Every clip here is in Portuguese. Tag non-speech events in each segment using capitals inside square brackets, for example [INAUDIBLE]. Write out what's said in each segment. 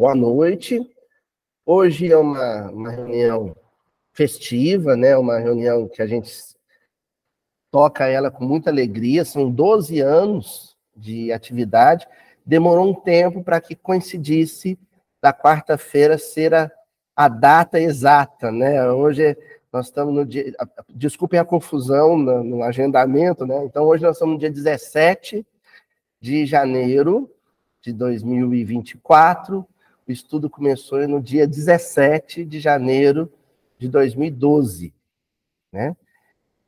boa noite. Hoje é uma, uma reunião festiva, né? Uma reunião que a gente toca ela com muita alegria. São 12 anos de atividade. Demorou um tempo para que coincidisse da quarta-feira ser a, a data exata, né? Hoje nós estamos no dia. Desculpem a confusão no, no agendamento, né? Então, hoje nós estamos no dia 17 de janeiro de 2024. O estudo começou no dia 17 de janeiro de 2012, né?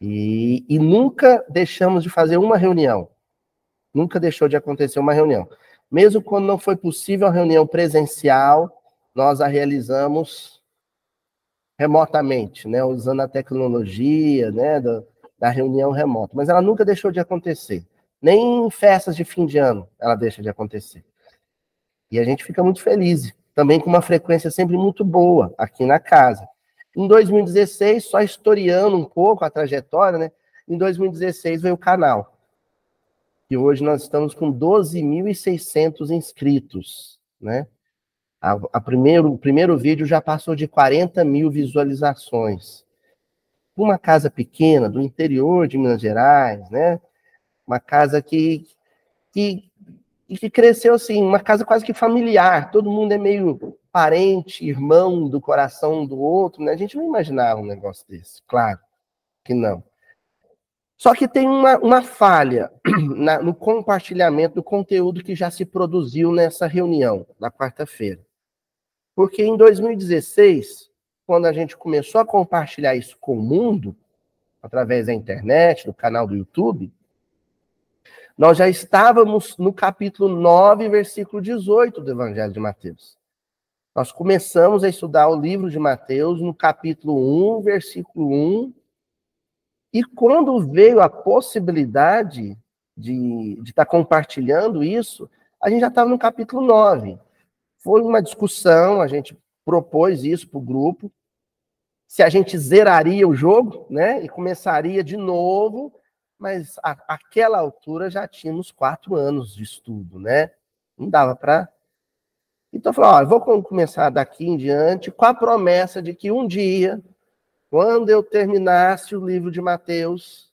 E, e nunca deixamos de fazer uma reunião. Nunca deixou de acontecer uma reunião. Mesmo quando não foi possível a reunião presencial, nós a realizamos remotamente, né, usando a tecnologia, né, da, da reunião remota. Mas ela nunca deixou de acontecer. Nem em festas de fim de ano ela deixa de acontecer. E a gente fica muito feliz, também com uma frequência sempre muito boa aqui na casa. Em 2016, só historiando um pouco a trajetória, né? Em 2016 veio o canal. E hoje nós estamos com 12.600 inscritos, né? A, a primeiro, o primeiro vídeo já passou de 40 mil visualizações. Uma casa pequena, do interior de Minas Gerais, né? Uma casa que, que, que cresceu assim, uma casa quase que familiar. Todo mundo é meio parente, irmão do coração do outro, né? A gente não imaginava um negócio desse, claro que não. Só que tem uma, uma falha [CLEARS THROAT] na, no compartilhamento do conteúdo que já se produziu nessa reunião, na quarta-feira. Porque em 2016, quando a gente começou a compartilhar isso com o mundo, através da internet, do canal do YouTube, nós já estávamos no capítulo 9, versículo 18 do Evangelho de Mateus. Nós começamos a estudar o livro de Mateus no capítulo 1, versículo 1. E quando veio a possibilidade de estar tá compartilhando isso, a gente já estava no capítulo 9. Foi uma discussão, a gente propôs isso para o grupo, se a gente zeraria o jogo, né, e começaria de novo, mas a, aquela altura já tínhamos quatro anos de estudo, né? Não dava para. Então, falou: ó, vou começar daqui em diante com a promessa de que um dia, quando eu terminasse o livro de Mateus,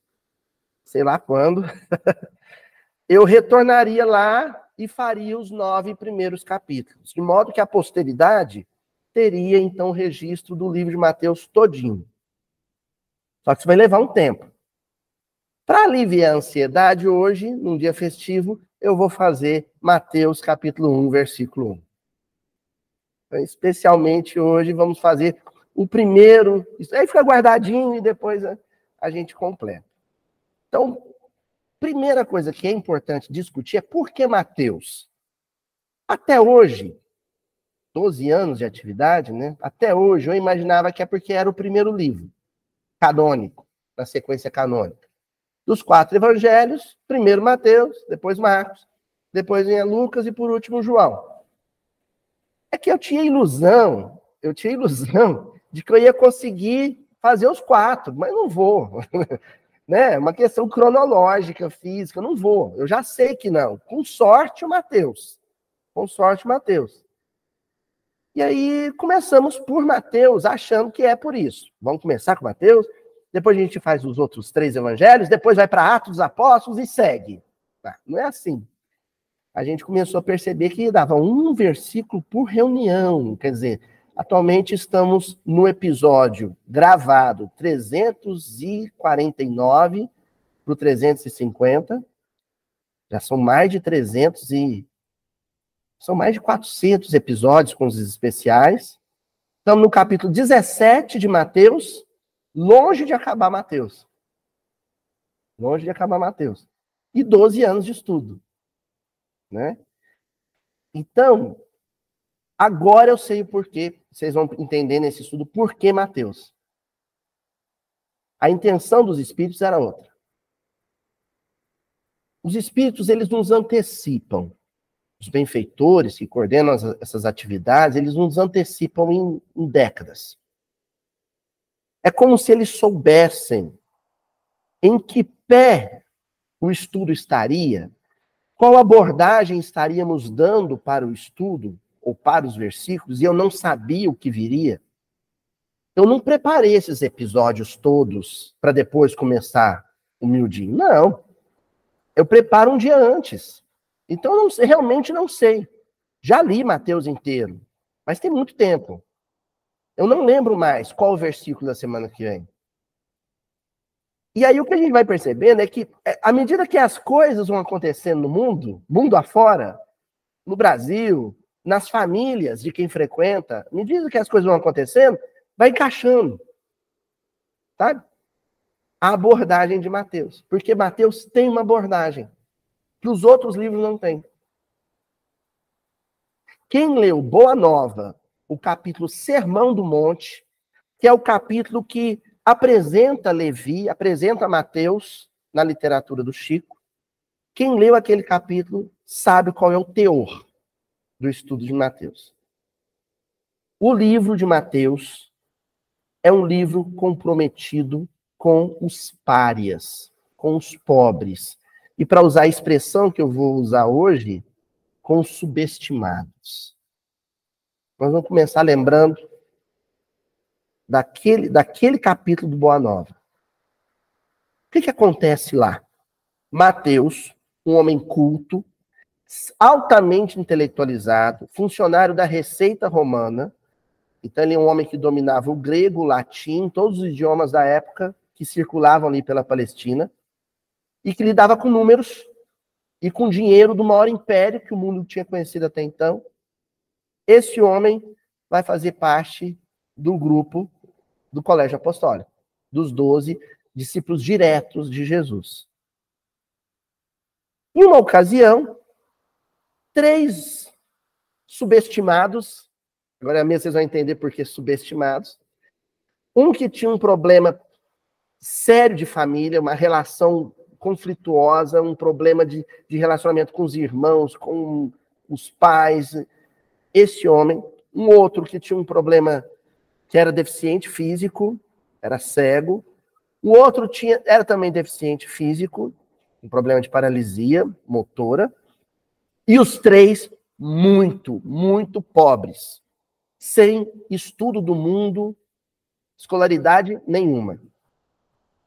sei lá quando, [LAUGHS] eu retornaria lá e faria os nove primeiros capítulos, de modo que a posteridade teria então registro do livro de Mateus todinho. Só que isso vai levar um tempo. Para aliviar a ansiedade, hoje, num dia festivo, eu vou fazer Mateus capítulo 1, versículo 1. Então, especialmente hoje, vamos fazer o primeiro. Isso aí fica guardadinho e depois a gente completa. Então, primeira coisa que é importante discutir é por que Mateus? Até hoje, 12 anos de atividade, né? Até hoje eu imaginava que é porque era o primeiro livro canônico, na sequência canônica. Dos quatro evangelhos, primeiro Mateus, depois Marcos, depois vem Lucas e por último João. É que eu tinha ilusão, eu tinha ilusão de que eu ia conseguir fazer os quatro, mas não vou. [LAUGHS] né? Uma questão cronológica, física, não vou. Eu já sei que não. Com sorte, o Mateus. Com sorte, o Mateus. E aí começamos por Mateus, achando que é por isso. Vamos começar com Mateus, depois a gente faz os outros três evangelhos, depois vai para Atos dos Apóstolos e segue. Não é assim. A gente começou a perceber que dava um versículo por reunião, quer dizer, Atualmente estamos no episódio gravado 349 para o 350. Já são mais de 300 e são mais de 400 episódios com os especiais. Estamos no capítulo 17 de Mateus, longe de acabar Mateus. Longe de acabar Mateus. E 12 anos de estudo, né? Então, Agora eu sei o porquê, vocês vão entender nesse estudo por que Mateus. A intenção dos espíritos era outra. Os espíritos, eles nos antecipam. Os benfeitores que coordenam as, essas atividades, eles nos antecipam em, em décadas. É como se eles soubessem em que pé o estudo estaria, qual abordagem estaríamos dando para o estudo ou para os versículos, e eu não sabia o que viria, eu não preparei esses episódios todos para depois começar o miudinho. Não. Eu preparo um dia antes. Então, eu não, realmente não sei. Já li Mateus inteiro, mas tem muito tempo. Eu não lembro mais qual o versículo da semana que vem. E aí o que a gente vai percebendo é que, à medida que as coisas vão acontecendo no mundo, mundo afora, no Brasil, nas famílias de quem frequenta, à medida que as coisas vão acontecendo, vai encaixando. Sabe? A abordagem de Mateus. Porque Mateus tem uma abordagem que os outros livros não têm. Quem leu Boa Nova, o capítulo Sermão do Monte, que é o capítulo que apresenta Levi, apresenta Mateus na literatura do Chico. Quem leu aquele capítulo sabe qual é o teor do estudo de Mateus. O livro de Mateus é um livro comprometido com os párias, com os pobres. E para usar a expressão que eu vou usar hoje, com os subestimados. Nós vamos começar lembrando daquele, daquele capítulo do Boa Nova. O que, que acontece lá? Mateus, um homem culto, altamente intelectualizado, funcionário da Receita Romana, então ele é um homem que dominava o grego, o latim, todos os idiomas da época que circulavam ali pela Palestina, e que lidava com números e com dinheiro do maior império que o mundo tinha conhecido até então. Esse homem vai fazer parte do grupo do colégio apostólico, dos doze discípulos diretos de Jesus. Em uma ocasião, três subestimados, agora mesmo vocês vão entender por que subestimados, um que tinha um problema sério de família, uma relação conflituosa, um problema de, de relacionamento com os irmãos, com os pais, esse homem, um outro que tinha um problema que era deficiente físico, era cego. O outro tinha, era também deficiente físico, um problema de paralisia motora. E os três muito, muito pobres, sem estudo do mundo, escolaridade nenhuma.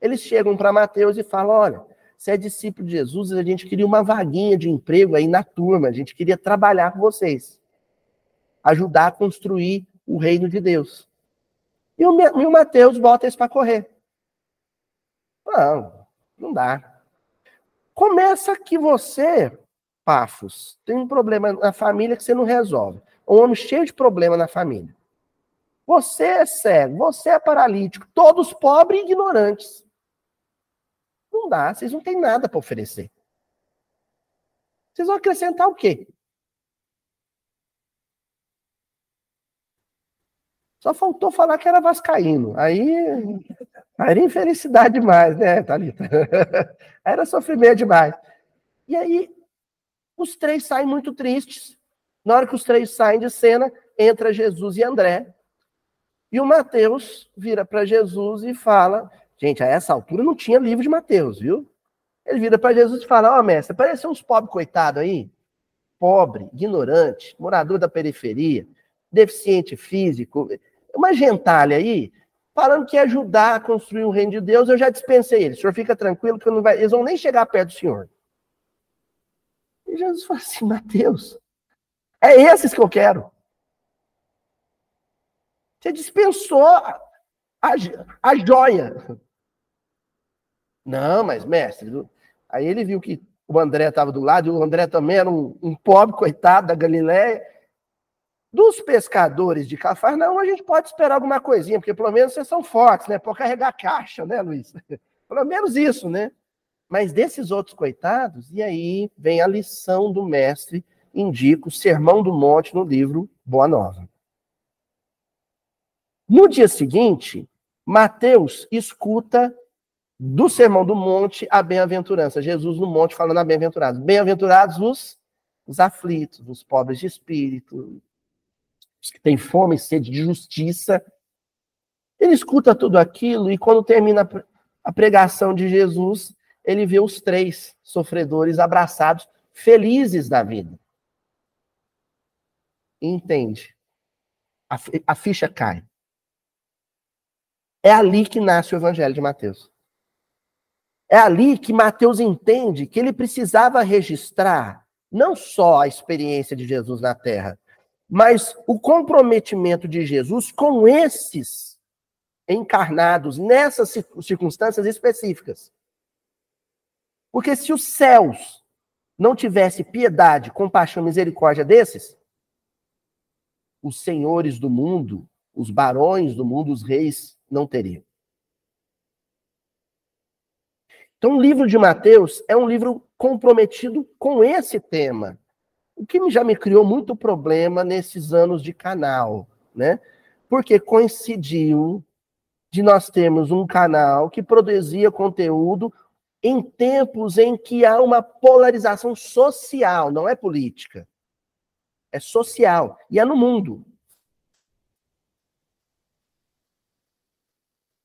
Eles chegam para Mateus e falam: olha, você é discípulo de Jesus, a gente queria uma vaguinha de emprego aí na turma, a gente queria trabalhar com vocês, ajudar a construir o reino de Deus. E o, e o Mateus bota isso para correr. Não, não dá. Começa que você, Pafos, tem um problema na família que você não resolve. Um homem cheio de problema na família. Você é cego, você é paralítico, todos pobres e ignorantes. Não dá, vocês não têm nada para oferecer. Vocês vão acrescentar o quê? Só faltou falar que era vascaíno. Aí, aí era infelicidade demais, né, Thalita? [LAUGHS] era sofrimento demais. E aí, os três saem muito tristes. Na hora que os três saem de cena, entra Jesus e André. E o Mateus vira para Jesus e fala: Gente, a essa altura não tinha livro de Mateus, viu? Ele vira para Jesus e fala: Ó, oh, mestre, parece uns pobres coitados aí. Pobre, ignorante, morador da periferia, deficiente físico uma gentalha aí, falando que ajudar a construir o reino de Deus, eu já dispensei eles. O senhor fica tranquilo que vai, eles vão nem chegar perto do senhor. E Jesus fala assim, Mateus, é esses que eu quero. Você dispensou a, a, a joia. Não, mas mestre, aí ele viu que o André estava do lado, e o André também era um, um pobre coitado da Galiléia, dos pescadores de Cafarnaum, a gente pode esperar alguma coisinha, porque pelo menos vocês são fortes, né? Por carregar caixa, né, Luiz? [LAUGHS] pelo menos isso, né? Mas desses outros coitados, e aí vem a lição do mestre, indica o Sermão do Monte no livro Boa Nova. No dia seguinte, Mateus escuta do Sermão do Monte a bem-aventurança. Jesus no monte falando a bem-aventurados. Bem-aventurados os, os aflitos, os pobres de espírito, os que têm fome e sede de justiça. Ele escuta tudo aquilo e quando termina a pregação de Jesus, ele vê os três sofredores abraçados, felizes da vida. entende. A ficha cai. É ali que nasce o Evangelho de Mateus. É ali que Mateus entende que ele precisava registrar não só a experiência de Jesus na terra, mas o comprometimento de Jesus com esses encarnados nessas circunstâncias específicas. Porque se os céus não tivesse piedade, compaixão, misericórdia desses, os senhores do mundo, os barões do mundo, os reis não teriam. Então, o livro de Mateus é um livro comprometido com esse tema, o que já me criou muito problema nesses anos de canal, né? Porque coincidiu de nós termos um canal que produzia conteúdo em tempos em que há uma polarização social, não é política. É social e é no mundo.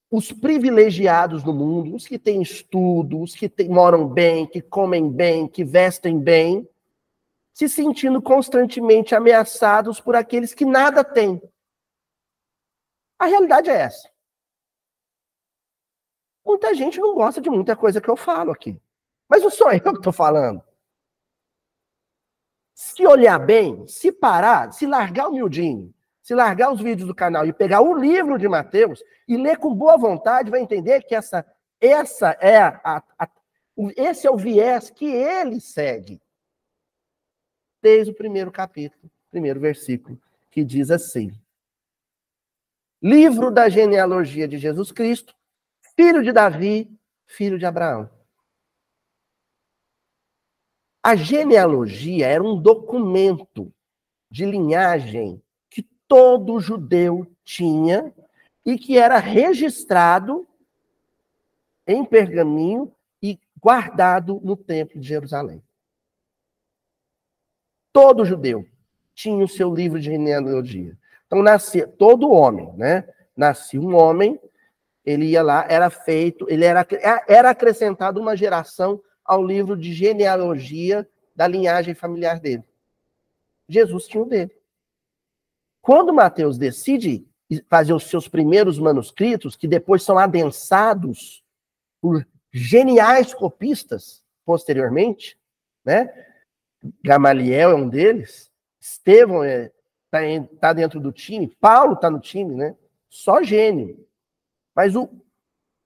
os privilegiados do mundo, os que têm estudo, os que tem, moram bem, que comem bem, que vestem bem, se sentindo constantemente ameaçados por aqueles que nada têm. A realidade é essa. Muita gente não gosta de muita coisa que eu falo aqui. Mas não sou [LAUGHS] eu que estou falando. Se olhar bem, se parar, se largar o miudinho, se largar os vídeos do canal e pegar o livro de Mateus e ler com boa vontade, vai entender que essa, essa é a, a, esse é o viés que ele segue. Desde o primeiro capítulo, primeiro versículo, que diz assim: Livro da genealogia de Jesus Cristo, filho de Davi, filho de Abraão. A genealogia era um documento de linhagem todo judeu tinha e que era registrado em pergaminho e guardado no templo de Jerusalém. Todo judeu tinha o seu livro de genealogia. Então nascia todo homem, né? Nascia um homem, ele ia lá, era feito, ele era era acrescentado uma geração ao livro de genealogia da linhagem familiar dele. Jesus tinha o dele. Quando Mateus decide fazer os seus primeiros manuscritos, que depois são adensados por geniais copistas posteriormente, né? Gamaliel é um deles, Estevão está é, tá, tá dentro do time, Paulo está no time, né? Só gênio. Mas o,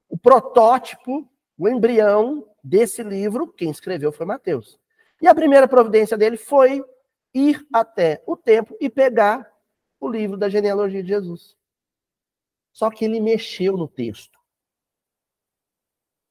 o protótipo, o embrião desse livro, quem escreveu foi Mateus. E a primeira providência dele foi ir até o templo e pegar o livro da genealogia de Jesus. Só que ele mexeu no texto.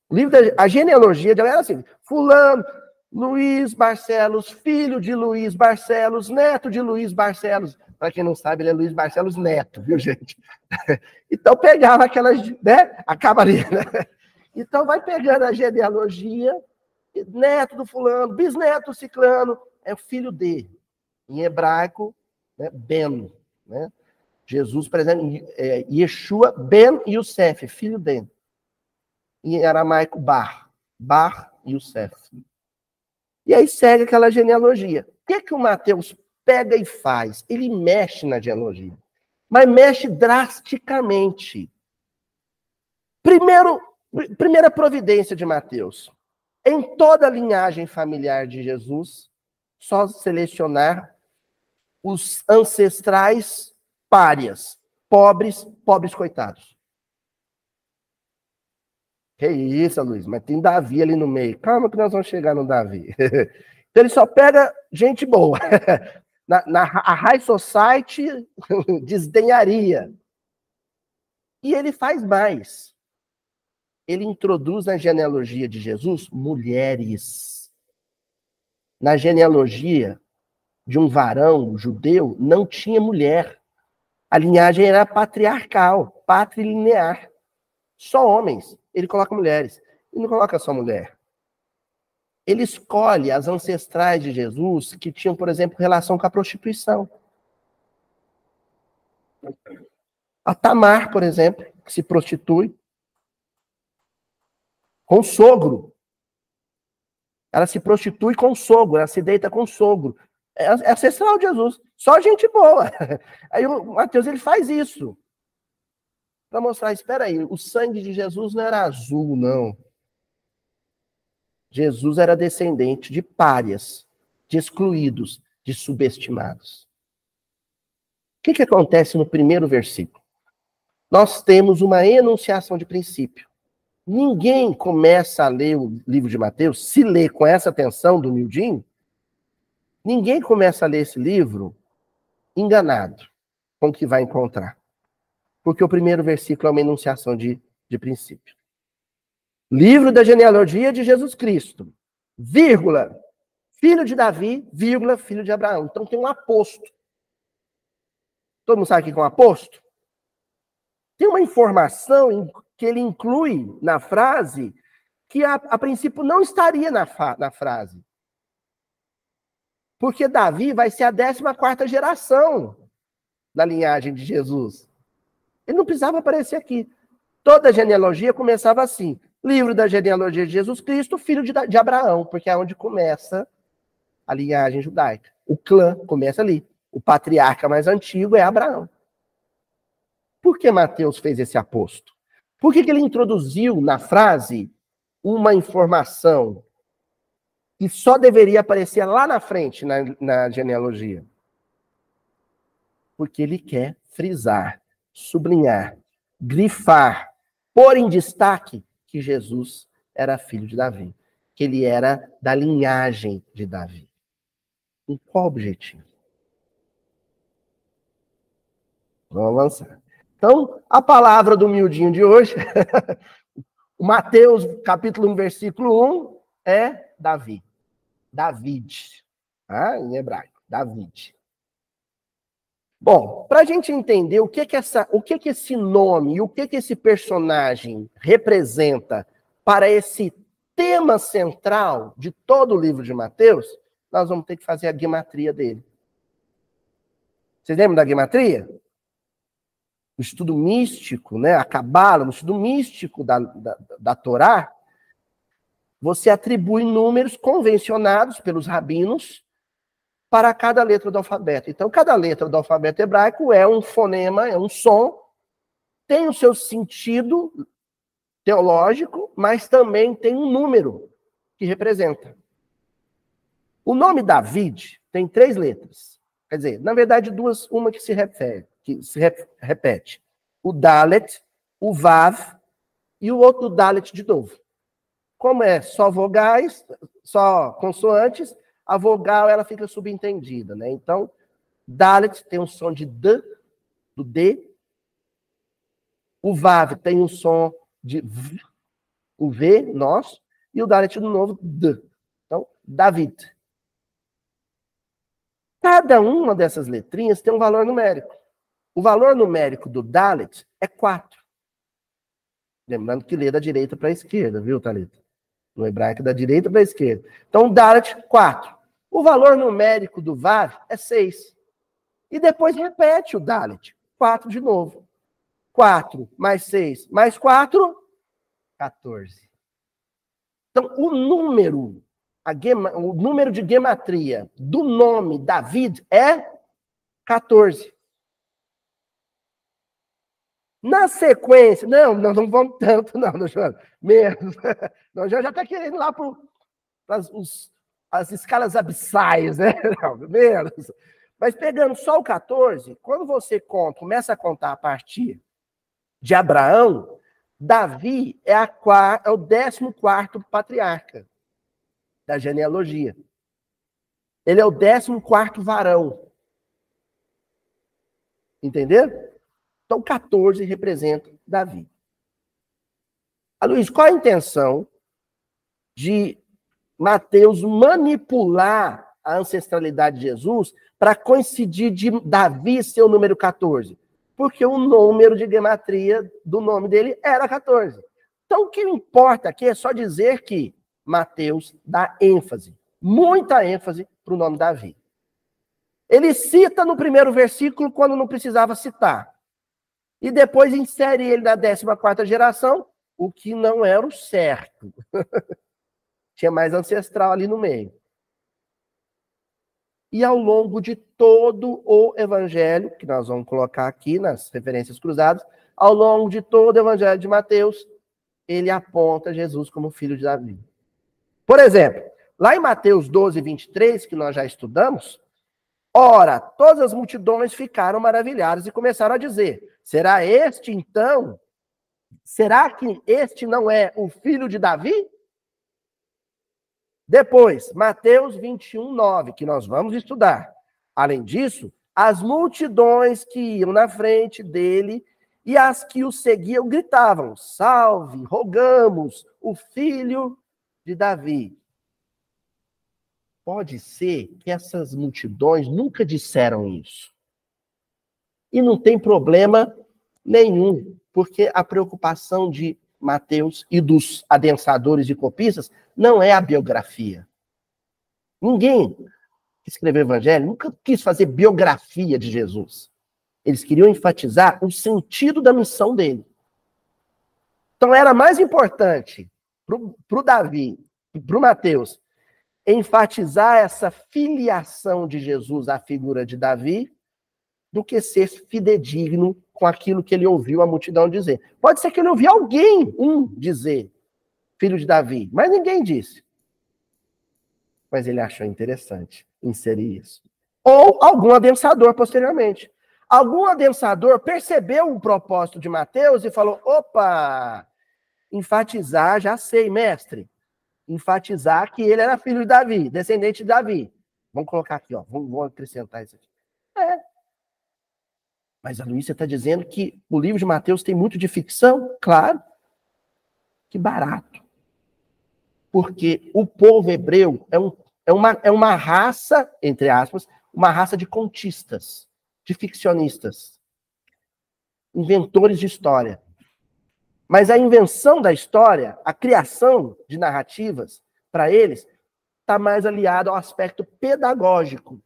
O livro da a genealogia dela era assim: Fulano, Luiz Barcelos, filho de Luiz Barcelos, neto de Luiz Barcelos. Para quem não sabe, ele é Luiz Barcelos Neto, viu, gente? [LAUGHS] Então pegava aquelas, né? Acabaria, né? Então vai pegando a genealogia, neto do fulano, bisneto do ciclano, é o filho dele. Em hebraico, né, Ben. Né? Jesus, por exemplo, é, Yeshua ben Yosef, filho dele. Em aramaico, Bar. Bar Yosef. E aí segue aquela genealogia. O que, é que o Mateus pega e faz? Ele mexe na genealogia. Mas mexe drasticamente. Primeiro, primeira providência de Mateus. Em toda a linhagem familiar de Jesus, só selecionar os ancestrais párias, pobres, pobres coitados. Que isso, Luiz, mas tem Davi ali no meio. Calma que nós vamos chegar no Davi. [LAUGHS] então ele só pega gente boa. [LAUGHS] Na, na a High Society [LAUGHS] desdenharia. E ele faz mais. Ele introduz na genealogia de Jesus mulheres. Na genealogia de um varão judeu não tinha mulher. A linhagem era patriarcal, patrilinear. Só homens. Ele coloca mulheres. E não coloca só mulher. Ele escolhe as ancestrais de Jesus que tinham, por exemplo, relação com a prostituição. A Tamar, por exemplo, que se prostitui com o sogro. Ela se prostitui com o sogro, ela se deita com o sogro é, é ancestral de Jesus. Só gente boa. [LAUGHS] Aí o Mateus ele faz isso. Para mostrar, espera aí, o sangue de Jesus não era azul, não. Jesus era descendente de párias, de excluídos, de subestimados. O que, que acontece no primeiro versículo? Nós temos uma enunciação de princípio. Ninguém começa a ler o livro de Mateus, se lê com essa atenção do Mildinho, ninguém começa a ler esse livro enganado com o que vai encontrar. Porque o primeiro versículo é uma enunciação de, de princípio. Livro da genealogia de Jesus Cristo, vírgula, filho de Davi, vírgula, filho de Abraão. Então tem um aposto. Todo mundo sabe o que é um aposto? Tem uma informação que ele inclui na frase que a, a princípio não estaria na, na frase. Porque Davi vai ser a 14 geração da linhagem de Jesus. Ele não precisava aparecer aqui. Toda genealogia começava assim: livro da genealogia de Jesus Cristo, filho de, de Abraão, porque é onde começa a linhagem judaica. O clã começa ali. O patriarca mais antigo é Abraão. Por que Mateus fez esse aposto? Por que, que ele introduziu na frase uma informação que só deveria aparecer lá na frente, na, na genealogia? Porque ele quer frisar, sublinhar, grifar, pôr em destaque que Jesus era filho de Davi, que ele era da linhagem de Davi. Com qual objetivo? Vamos avançar. Então, a palavra do miudinho de hoje, [LAUGHS] Mateus, capítulo 1, versículo 1, é Davi. David. Tá? Em hebraico, David. Bom, para a gente entender o que que, essa, o que que esse nome e o que que esse personagem representa para esse tema central de todo o livro de Mateus, nós vamos ter que fazer a guimatria dele. Vocês lembram da guimatria? no estudo místico, né, a Cabala, no estudo místico da, da, da Torá, você atribui números convencionados pelos rabinos para cada letra do alfabeto. Então, cada letra do alfabeto hebraico é um fonema, é um som, tem o seu sentido teológico, mas também tem um número que representa. O nome David tem três letras. Quer dizer, na verdade, duas, uma que se refere, que se repete. O Dalet, o Vav e o outro Dalet de novo. Como é só vogais, só consoantes, a vogal ela fica subentendida, né? Então, Dalet tem um som de D, do D. O Vav tem um som de V, o V, nós, e o Dalet do novo, D. Então, David. Cada uma dessas letrinhas tem um valor numérico. O valor numérico do Dalet é 4. Lembrando que lê da direita para a esquerda, viu, Thalita? No hebraico, da direita para a esquerda. Então, Dalet, 4. O valor numérico do Vav é 6. E depois repete o Dalet. 4 de novo. 4 mais 6 mais 4, 14. Então, o número, gema, o número de gematria do nome David é 14. Na sequência, não, nós não vamos tanto, não, João, menos. [LAUGHS] Nós já está querendo lá para as, as escalas abissais, né? [LAUGHS] Não, menos. Mas pegando só o 14, quando você conta, começa a contar a partir de Abraão, Davi é, a, é o 14 patriarca da genealogia. Ele é o 14 varão. Entendeu? Então, 14 representa Davi. A Luiz, qual a intenção de Mateus manipular a ancestralidade de Jesus para coincidir de Davi ser o número 14? Porque o número de gematria do nome dele era 14. Então, o que importa aqui é só dizer que Mateus dá ênfase, muita ênfase para o nome Davi. Ele cita no primeiro versículo quando não precisava citar e depois insere ele na 14 geração, o que não era o certo. [LAUGHS] Tinha mais ancestral ali no meio. e ao longo de todo o evangelho, que nós vamos colocar aqui nas referências cruzadas, ao longo de todo o evangelho de Mateus, ele aponta Jesus como filho de Davi. Por exemplo, lá em Mateus 12, 23, que nós já estudamos, ora, todas as multidões ficaram maravilhadas e começaram a dizer: será este então? Será que este não é o filho de Davi? Depois, Mateus 21, 9, que nós vamos estudar. Além disso, as multidões que iam na frente dele e as que o seguiam gritavam: Salve, rogamos o filho de Davi. Pode ser que essas multidões nunca disseram isso. E não tem problema nenhum, porque a preocupação de Mateus e dos adensadores e copistas não é a biografia. Ninguém que escreveu o evangelho nunca quis fazer biografia de Jesus. Eles queriam enfatizar o sentido da missão dele. Então era mais importante para o Davi, para o Mateus, enfatizar essa filiação de Jesus à figura de Davi, do que ser fidedigno com aquilo que ele ouviu a multidão dizer. Pode ser que ele ouviu alguém, um, dizer, filho de Davi, mas ninguém disse. Mas ele achou interessante inserir isso. Ou algum adensador posteriormente. Algum adensador percebeu o propósito de Mateus e falou: opa, enfatizar, já sei, mestre. Enfatizar que ele era filho de Davi, descendente de Davi. Vamos colocar aqui, ó. Vamos, acrescentar isso aqui. É, mas a Luísa está dizendo que o livro de Mateus tem muito de ficção? Claro. Que barato. Porque o povo hebreu é, um, é, uma, é uma raça, entre aspas, uma raça de contistas, de ficcionistas, inventores de história. Mas a invenção da história, a criação de narrativas, para eles, está mais aliado ao aspecto pedagógico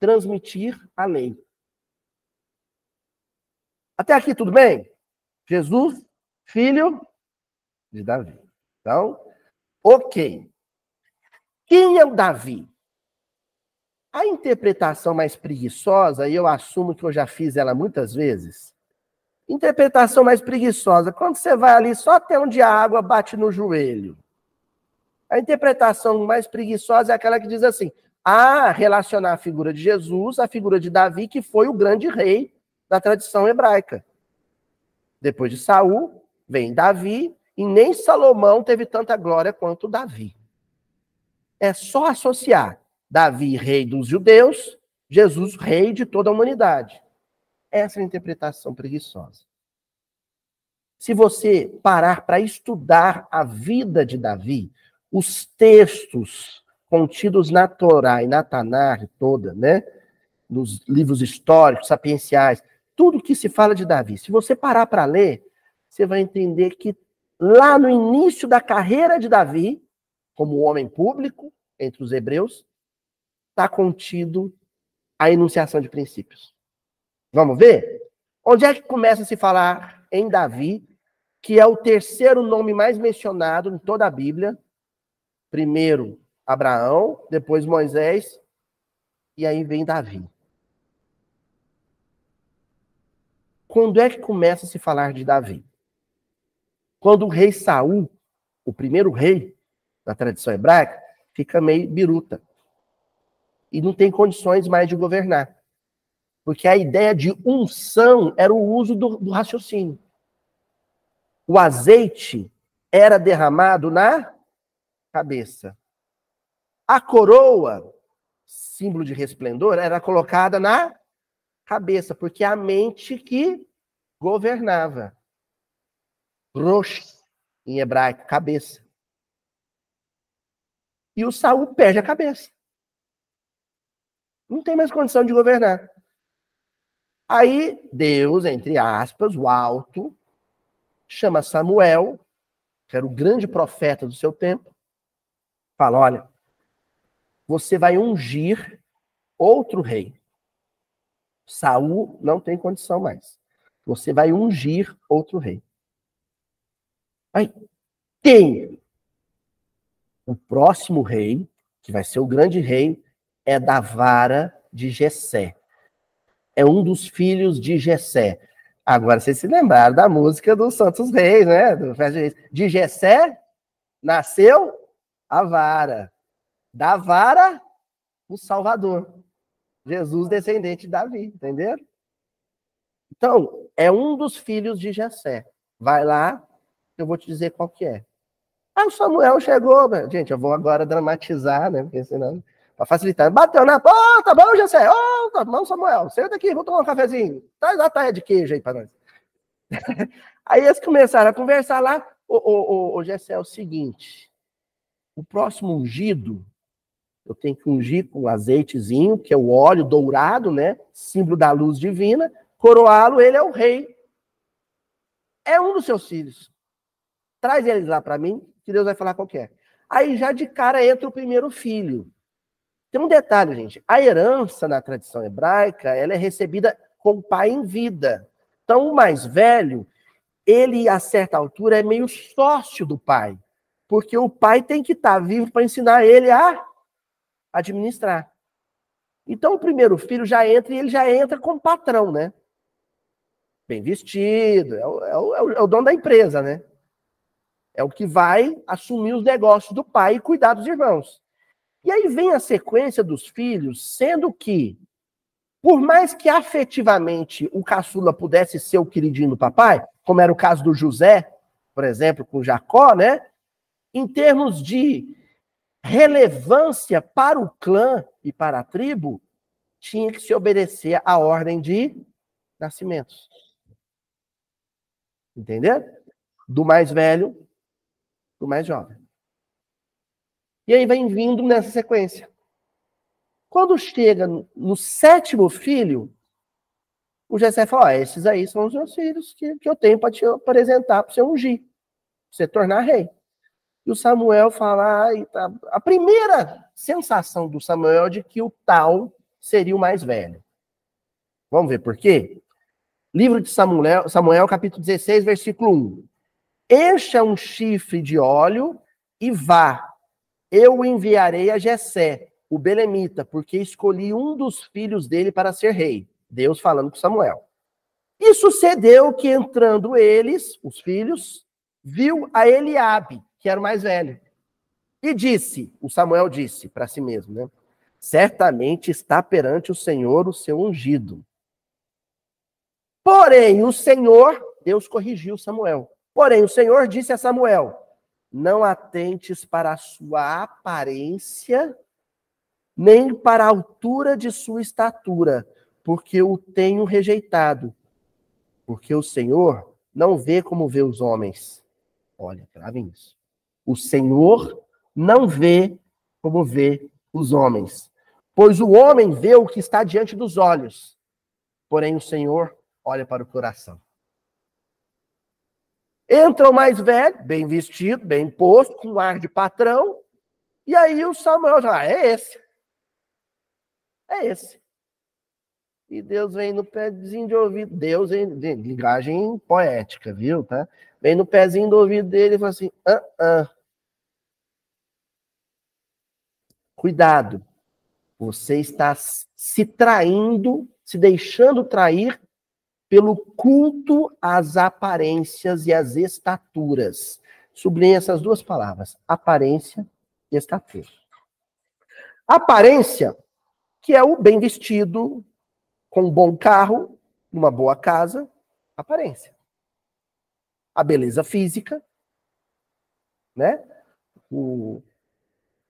transmitir a lei. Até aqui tudo bem? Jesus, filho de Davi. Então, ok. Quem é o Davi? A interpretação mais preguiçosa, e eu assumo que eu já fiz ela muitas vezes, interpretação mais preguiçosa, quando você vai ali só até onde a água bate no joelho. A interpretação mais preguiçosa é aquela que diz assim: ah, relacionar a figura de Jesus à figura de Davi, que foi o grande rei da tradição hebraica. Depois de Saul, vem Davi, e nem Salomão teve tanta glória quanto Davi. É só associar Davi, rei dos judeus, Jesus, rei de toda a humanidade. Essa é a interpretação preguiçosa. Se você parar para estudar a vida de Davi, os textos contidos na Torá e na Tanar toda, né? Nos livros históricos, sapienciais, tudo que se fala de Davi. Se você parar para ler, você vai entender que lá no início da carreira de Davi, como homem público entre os hebreus, está contido a enunciação de princípios. Vamos ver? Onde é que começa a se falar em Davi, que é o terceiro nome mais mencionado em toda a Bíblia? Primeiro Abraão, depois Moisés, e aí vem Davi. Quando é que começa a se falar de Davi? Quando o rei Saul, o primeiro rei da tradição hebraica, fica meio biruta. E não tem condições mais de governar. Porque a ideia de unção era o uso do, do raciocínio. O azeite era derramado na cabeça. A coroa, símbolo de resplendor, era colocada na cabeça, porque a mente que governava. Rosh, em hebraico, cabeça. E o Saul perde a cabeça. Não tem mais condição de governar. Aí Deus, entre aspas, o alto, chama Samuel, que era o grande profeta do seu tempo, fala: olha, você vai ungir outro rei. Saul não tem condição mais. Você vai ungir outro rei. Aí, tem o próximo rei, que vai ser o grande rei, é da vara de Jessé. É um dos filhos de Jessé. Agora, vocês se lembraram da música dos Santos Reis, né? Do de. De Jessé nasceu a vara. Da vara, o Salvador. Jesus, descendente de Davi, entenderam? Então, é um dos filhos de Jessé. Vai lá, eu vou te dizer qual que é. Ah, o Samuel chegou. Gente, eu vou agora dramatizar, né? Porque senão, para facilitar. Bateu na porta, tá bom, Jessé? Ô, oh, tá bom, Samuel, senta aqui, vou tomar um cafezinho. Traz a taia de queijo aí para nós. [LAUGHS] aí eles começaram a conversar lá. Ô, ô, ô, ô Jessé, é o seguinte. O próximo ungido, eu tenho que ungir com azeitezinho, que é o óleo dourado, né? Símbolo da luz divina. Coroá-lo, ele é o rei. É um dos seus filhos. Traz eles lá para mim, que Deus vai falar qual é. Aí já de cara entra o primeiro filho. Tem um detalhe, gente. A herança na tradição hebraica, ela é recebida com o pai em vida. Então, o mais velho, ele, a certa altura, é meio sócio do pai. Porque o pai tem que estar tá vivo para ensinar ele a administrar. Então, o primeiro filho já entra e ele já entra como patrão, né? Bem vestido, é o, é o, é o dono da empresa, né? É o que vai assumir os negócios do pai e cuidar dos irmãos. E aí vem a sequência dos filhos, sendo que, por mais que afetivamente o caçula pudesse ser o queridinho do papai, como era o caso do José, por exemplo, com Jacó, né? Em termos de relevância para o clã e para a tribo, tinha que se obedecer à ordem de nascimentos. Entendeu? Do mais velho do mais jovem. E aí vem vindo nessa sequência. Quando chega no, sétimo filho, o Jessé fala: oh, esses aí são os meus filhos que, que eu tenho para te apresentar para você ungir, para você tornar rei. E o Samuel fala: tá. a primeira sensação do Samuel é de que o tal seria o mais velho. Vamos ver por quê? Livro de Samuel, Samuel capítulo 16, versículo 1 encha um chifre de óleo e vá. Eu o enviarei a Jessé, o belemita, porque escolhi um dos filhos dele para ser rei. Deus falando com Samuel. E sucedeu que entrando eles, os filhos, viu a Eliabe, que era o mais velho. E disse, o Samuel disse para si mesmo, né? Certamente está perante o Senhor o seu ungido. Porém, o Senhor, Deus corrigiu Samuel. Porém, o Senhor disse a Samuel: Não atentes para a sua aparência, nem para a altura de sua estatura, porque o tenho rejeitado. Porque o Senhor não vê como vê os homens. Olha, gravem isso. O Senhor não vê como vê os homens. Pois o homem vê o que está diante dos olhos, porém o Senhor olha para o coração. Entra o mais velho, bem vestido, bem posto, com ar de patrão. E aí o Samuel já, ah, é esse. É esse. E Deus vem no pezinho de ouvido. Deus de linguagem poética, viu? Tá? Vem no pezinho do ouvido dele e fala assim: ah, ah. Cuidado. Você está se traindo, se deixando trair pelo culto às aparências e às estaturas. Sublinhe essas duas palavras: aparência e estatura. Aparência, que é o bem vestido, com um bom carro, uma boa casa, aparência. A beleza física, né? O,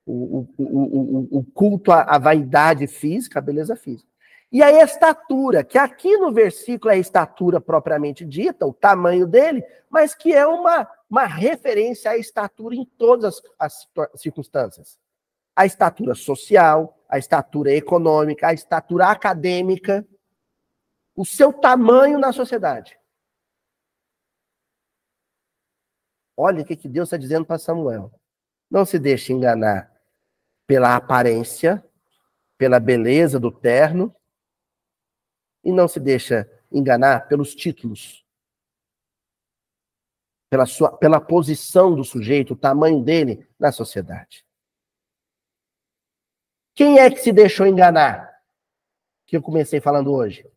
o, o, o, o culto à vaidade física, a beleza física. E a estatura, que aqui no versículo é a estatura propriamente dita, o tamanho dele, mas que é uma, uma referência à estatura em todas as, as circunstâncias. A estatura social, a estatura econômica, a estatura acadêmica, o seu tamanho na sociedade. Olha o que Deus está dizendo para Samuel. Não se deixe enganar pela aparência, pela beleza do terno, e não se deixa enganar pelos títulos, pela, sua, pela posição do sujeito, o tamanho dele na sociedade. Quem é que se deixou enganar? Que eu comecei falando hoje.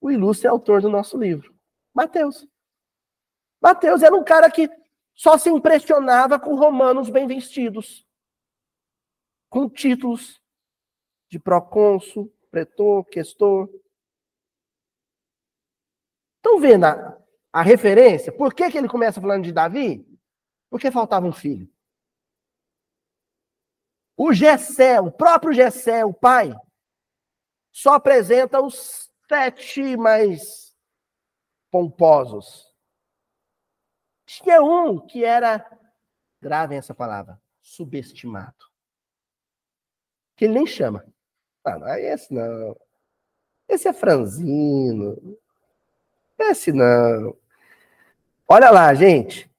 O ilustre autor do nosso livro, Mateus. Mateus era um cara que só se impressionava com romanos bem vestidos, com títulos de procônsul, pretor, questor. Estão vendo a, a referência? Por que, que ele começa falando de Davi? Porque faltava um filho. O Gessé, o próprio Gessé, o pai, só apresenta os sete mais pomposos. Tinha um que era, gravem essa palavra, subestimado. Que ele nem chama. Ah, não é esse não. Esse é franzino. Esse não. Olha lá, gente.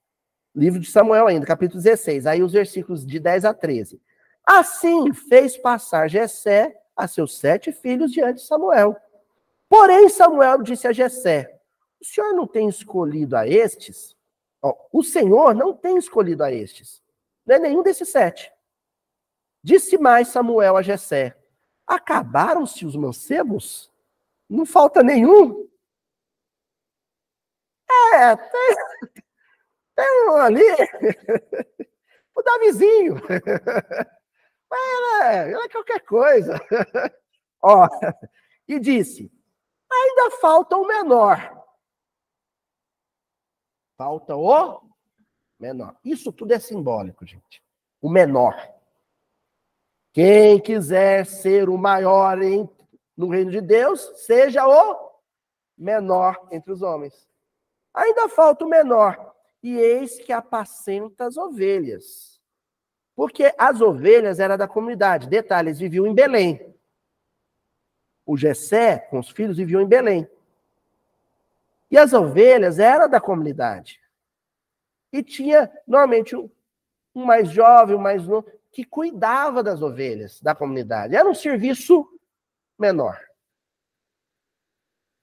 Livro de Samuel ainda, capítulo 16. Aí os versículos de 10 a 13. Assim fez passar Jessé a seus sete filhos diante de Samuel. Porém, Samuel disse a Jessé: O senhor não tem escolhido a estes? O Senhor não tem escolhido a estes. Não é nenhum desses sete. Disse mais Samuel a Jessé: Acabaram-se os mancebos? Não falta nenhum? É, tem, tem um ali. [LAUGHS] o Davizinho. [LAUGHS] Era, era qualquer coisa. [LAUGHS] Ó, e disse: ainda falta o menor. Falta o menor. Isso tudo é simbólico, gente. O menor. Quem quiser ser o maior em, no reino de Deus, seja o menor entre os homens. Ainda falta o menor. E eis que apacenta as ovelhas. Porque as ovelhas eram da comunidade. Detalhe, eles viviam em Belém. O Gessé, com os filhos, viviam em Belém. E as ovelhas eram da comunidade. E tinha, normalmente, um mais jovem, um mais novo, que cuidava das ovelhas da comunidade. Era um serviço menor.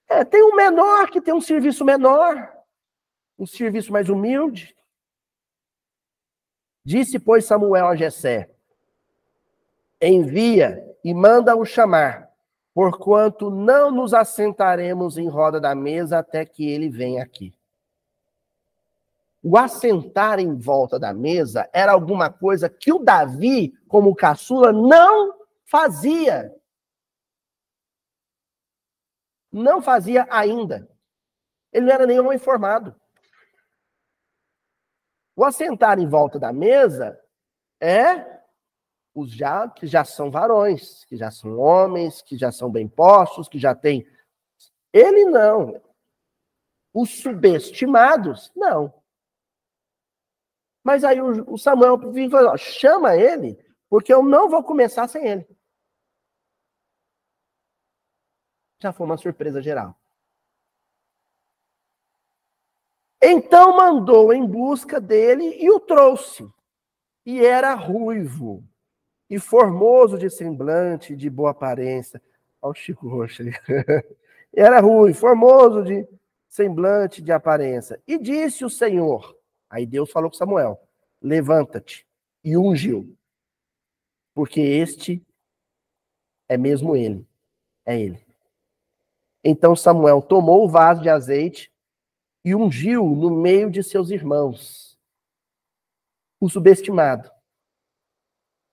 É, tem um menor que tem um serviço menor um serviço mais humilde. Disse, pois, Samuel a Jessé: Envia e manda-o chamar, porquanto não nos assentaremos em roda da mesa até que ele venha aqui. O assentar em volta da mesa era alguma coisa que o Davi, como caçula, não fazia. Não fazia ainda. Ele não era nenhum informado. O assentar em volta da mesa é os já que já são varões, que já são homens, que já são bem postos, que já têm. Ele não. Os subestimados, não. Mas aí o, Samuel falou: chama ele, porque eu não vou começar sem ele. Já foi uma surpresa geral. Então mandou em busca dele e o trouxe. E era ruivo e formoso de semblante, de boa aparência. Olha o Chico Rocha ali. [LAUGHS] era ruivo, formoso de semblante, de aparência. E disse o Senhor, aí Deus falou com Samuel, levanta-te e ungiu, porque este é mesmo ele, é ele. Então Samuel tomou o vaso de azeite e ungiu no meio de seus irmãos o subestimado.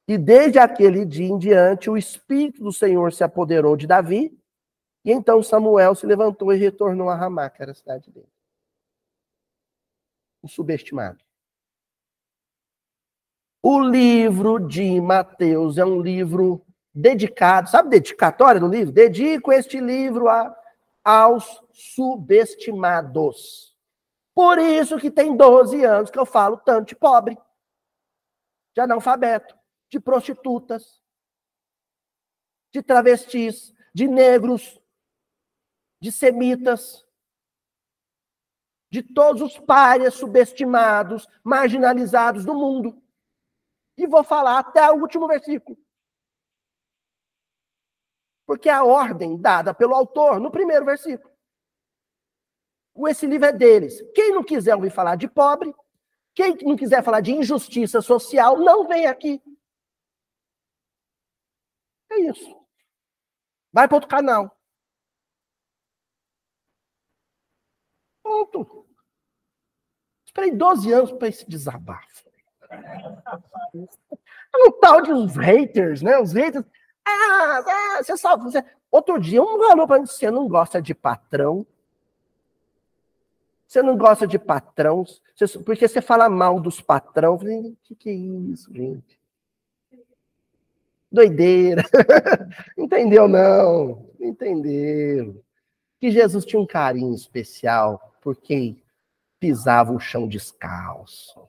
E desde aquele dia em diante, o Espírito do Senhor se apoderou de Davi, e então Samuel se levantou e retornou a Ramá, que era a cidade dele. O subestimado. O livro de Mateus é um livro dedicado, sabe dedicatória no livro? Dedico este livro a aos subestimados. Por isso que tem 12 anos que eu falo tanto de pobre, de analfabeto, de prostitutas, de travestis, de negros, de semitas, de todos os párias subestimados, marginalizados do mundo. E vou falar até o último versículo. Porque é a ordem dada pelo autor no primeiro versículo. Esse livro é deles. Quem não quiser ouvir falar de pobre, quem não quiser falar de injustiça social, não vem aqui. isso. Vai para outro canal. Pronto. Esperei 12 anos para esse desabafo. É um tal de uns haters, né? Os haters. Ah, ah você sabe. Você... Outro dia, um falou para mim: você não gosta de patrão? Você não gosta de patrões? Porque você fala mal dos patrões. O que, que é isso, gente? Doideira. [LAUGHS] Entendeu, não? Entendeu. Que Jesus tinha um carinho especial por quem pisava o chão descalço,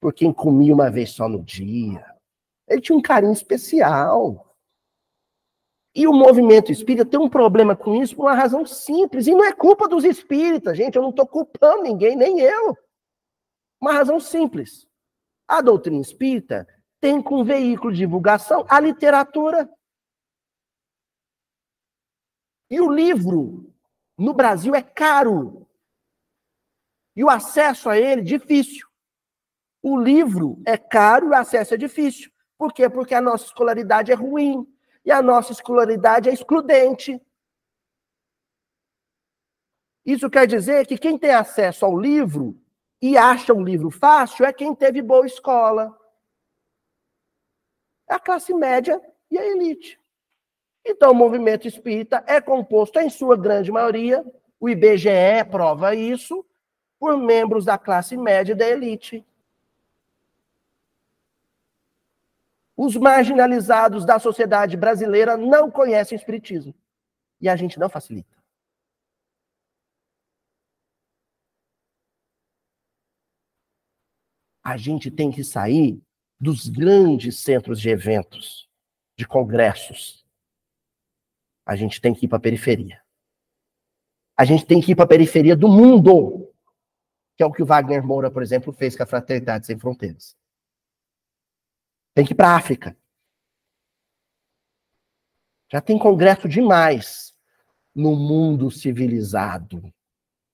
por quem comia uma vez só no dia. Ele tinha um carinho especial. E o movimento espírita tem um problema com isso por uma razão simples. E não é culpa dos espíritas, gente. Eu não estou culpando ninguém, nem eu. Uma razão simples. A doutrina espírita tem como veículo de divulgação a literatura. E o livro, no Brasil, é caro. E o acesso a ele, difícil. O livro é caro e o acesso é difícil. Por quê? Porque a nossa escolaridade é ruim e a nossa escolaridade é excludente. Isso quer dizer que quem tem acesso ao livro e acha o livro fácil é quem teve boa escola. É a classe média e a elite. Então, o movimento espírita é composto, em sua grande maioria, o IBGE prova isso, por membros da classe média e da elite. Os marginalizados da sociedade brasileira não conhecem o Espiritismo. E a gente não facilita. A gente tem que sair dos grandes centros de eventos, de congressos. A gente tem que ir para a periferia. A gente tem que ir para a periferia do mundo, que é o que o Wagner Moura, por exemplo, fez com a Fraternidade Sem Fronteiras. Tem que ir para a África. Já tem congresso demais no mundo civilizado,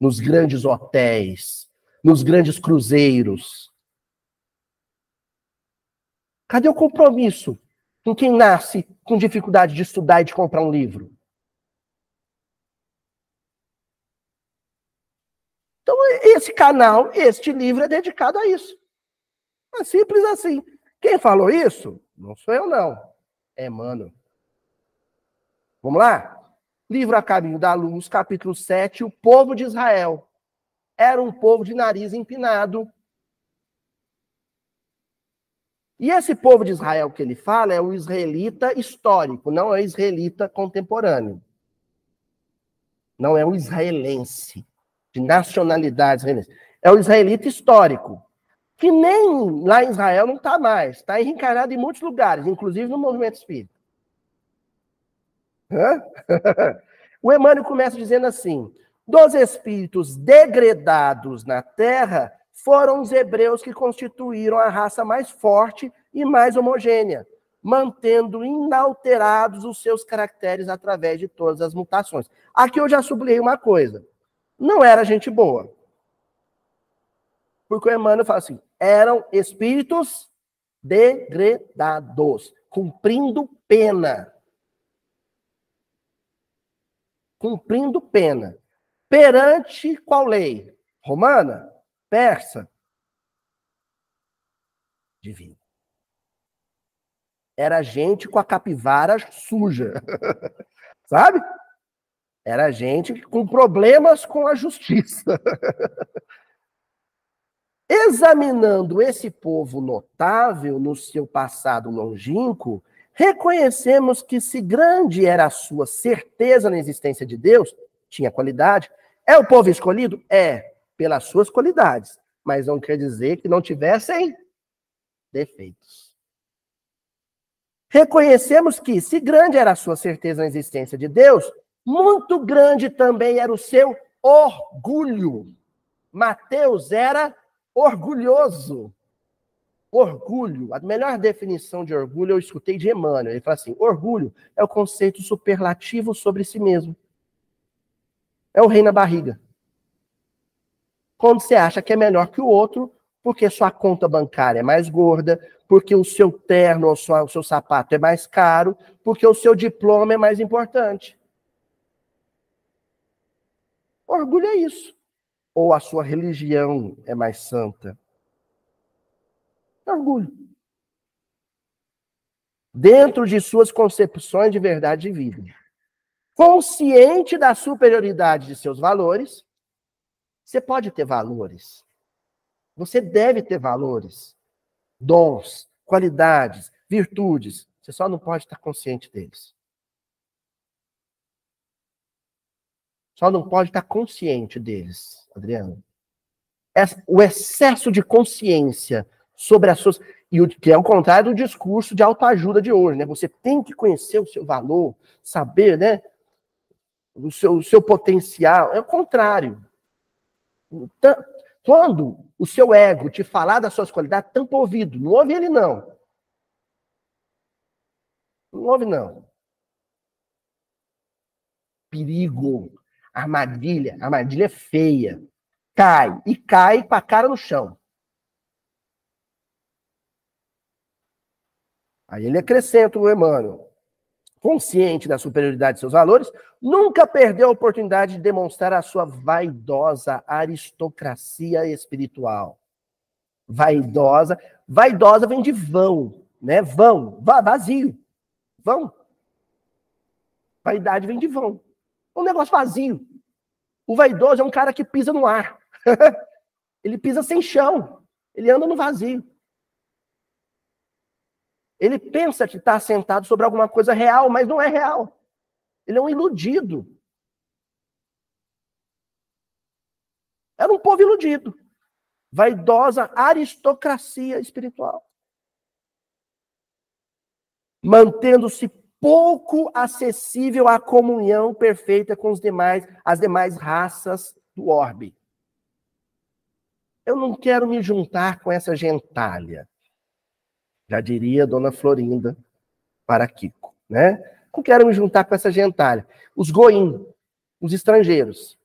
nos grandes hotéis, nos grandes cruzeiros. Cadê o compromisso com quem nasce com dificuldade de estudar e de comprar um livro? Então, esse canal, este livro é dedicado a isso. É simples assim. Quem falou isso? Não sou eu, não. É Emmanuel. Vamos lá? Livro A Caminho da Luz, capítulo 7. O povo de Israel era um povo de nariz empinado. E esse povo de Israel que ele fala é o israelita histórico, não é o israelita contemporâneo. Não é o israelense, de nacionalidade israelense. É o israelita histórico que nem lá em Israel não está mais, está reencarnado em muitos lugares, inclusive no movimento espírita. [LAUGHS] o Emmanuel começa dizendo assim: dos espíritos degredados na terra, foram os hebreus que constituíram a raça mais forte e mais homogênea, mantendo inalterados os seus caracteres através de todas as mutações. Aqui eu já sublinhei uma coisa: não era gente boa. Porque o Emmanuel fala assim: eram espíritos degredados, cumprindo pena. Cumprindo pena. Perante qual lei? Romana? Persa? Divina. Era gente com a capivara suja. [LAUGHS] Sabe? Era gente com problemas com a justiça. [LAUGHS] Examinando esse povo notável no seu passado longínquo, reconhecemos que, se grande era a sua certeza na existência de Deus, tinha qualidade. É o povo escolhido? É, pelas suas qualidades. Mas não quer dizer que não tivessem defeitos. Reconhecemos que, se grande era a sua certeza na existência de Deus, muito grande também era o seu orgulho. Mateus era orgulhoso. Orgulho, a melhor definição de orgulho eu escutei de Emmanuel. Ele fala assim: orgulho é o conceito superlativo sobre si mesmo. É o rei na barriga. Quando você acha que é melhor que o outro, porque sua conta bancária é mais gorda, porque o seu terno ou o seu sapato é mais caro, porque o seu diploma é mais importante. Orgulho é isso. Ou a sua religião é mais santa. Orgulho. Dentro de suas concepções de verdade e vida. Consciente da superioridade de seus valores, você pode ter valores. Você deve ter valores, dons, qualidades, virtudes. Você só não pode estar consciente deles. Só não pode estar consciente deles, Adriano. O excesso de consciência sobre as suas. E o que é o contrário do discurso de autoajuda de hoje, né? Você tem que conhecer o seu valor, saber, né? O seu, o seu potencial. É o contrário. Então, quando o seu ego te falar das suas qualidades, tampa ouvido. Não ouve ele, não. Não ouve, não. Perigo. Armadilha. Armadilha é feia. Cai. E cai com a cara no chão. Aí ele acrescenta o Emmanuel consciente da superioridade de seus valores, nunca perdeu a oportunidade de demonstrar a sua vaidosa aristocracia espiritual. Vaidosa, vaidosa vem de vão, né? Vão, vazio. Vão. Vaidade vem de vão. Um negócio vazio. O vaidoso é um cara que pisa no ar. [LAUGHS] ele pisa sem chão. Ele anda no vazio. Ele pensa que está sentado sobre alguma coisa real, mas não é real. Ele é um iludido. Era um povo iludido. Vaidosa aristocracia espiritual. Mantendo-se pouco acessível à comunhão perfeita com os demais, as demais raças do orbe. Eu não quero me juntar com essa gentalha. Já diria Dona Florinda para Kiko, né? Não quero me juntar com essa gentalha. Os goim, os estrangeiros.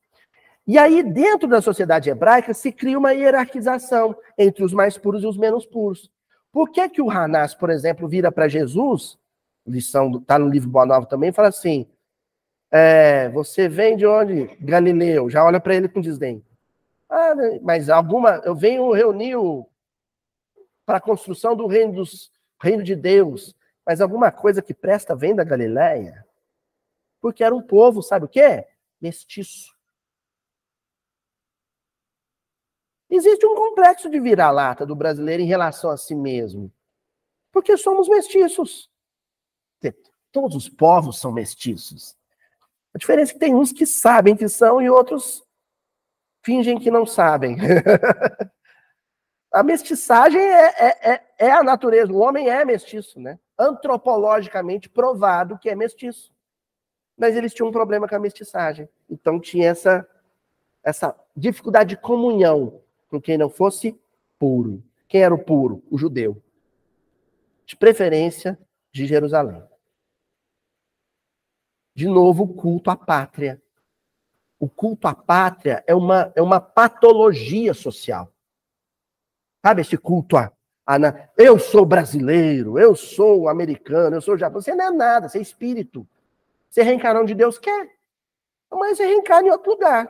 E aí, dentro da sociedade hebraica, se cria uma hierarquização entre os mais puros e os menos puros. Por que, que o Hanás, por exemplo, vira para Jesus, lição está no livro Boa Nova também, fala assim: é, você vem de onde? Galileu. Já olha para ele com desdém. Ah, mas alguma. Eu venho reunir para a construção do reino, dos, reino de Deus, mas alguma coisa que presta vem da Galileia? Porque era um povo, sabe o quê? Mestiço. Existe um complexo de vira-lata do brasileiro em relação a si mesmo. Porque somos mestiços. Todos os povos são mestiços. A diferença é que tem uns que sabem que são e outros fingem que não sabem. [LAUGHS] A mestiçagem é, é, é, é, a natureza. O homem é mestiço, né? Antropologicamente provado que é mestiço. Mas eles tinham um problema com a mestiçagem. Então tinha essa, essa dificuldade de comunhão com quem não fosse puro. Quem era o puro? O judeu. De preferência de Jerusalém. De novo, o culto à pátria. O culto à pátria é uma, é uma patologia social. Sabe esse culto a, a na, eu sou brasileiro, eu sou americano, eu sou japonês. Você não é nada, você é espírito. Você reencarna onde Deus quer. Mas você reencarna em outro lugar,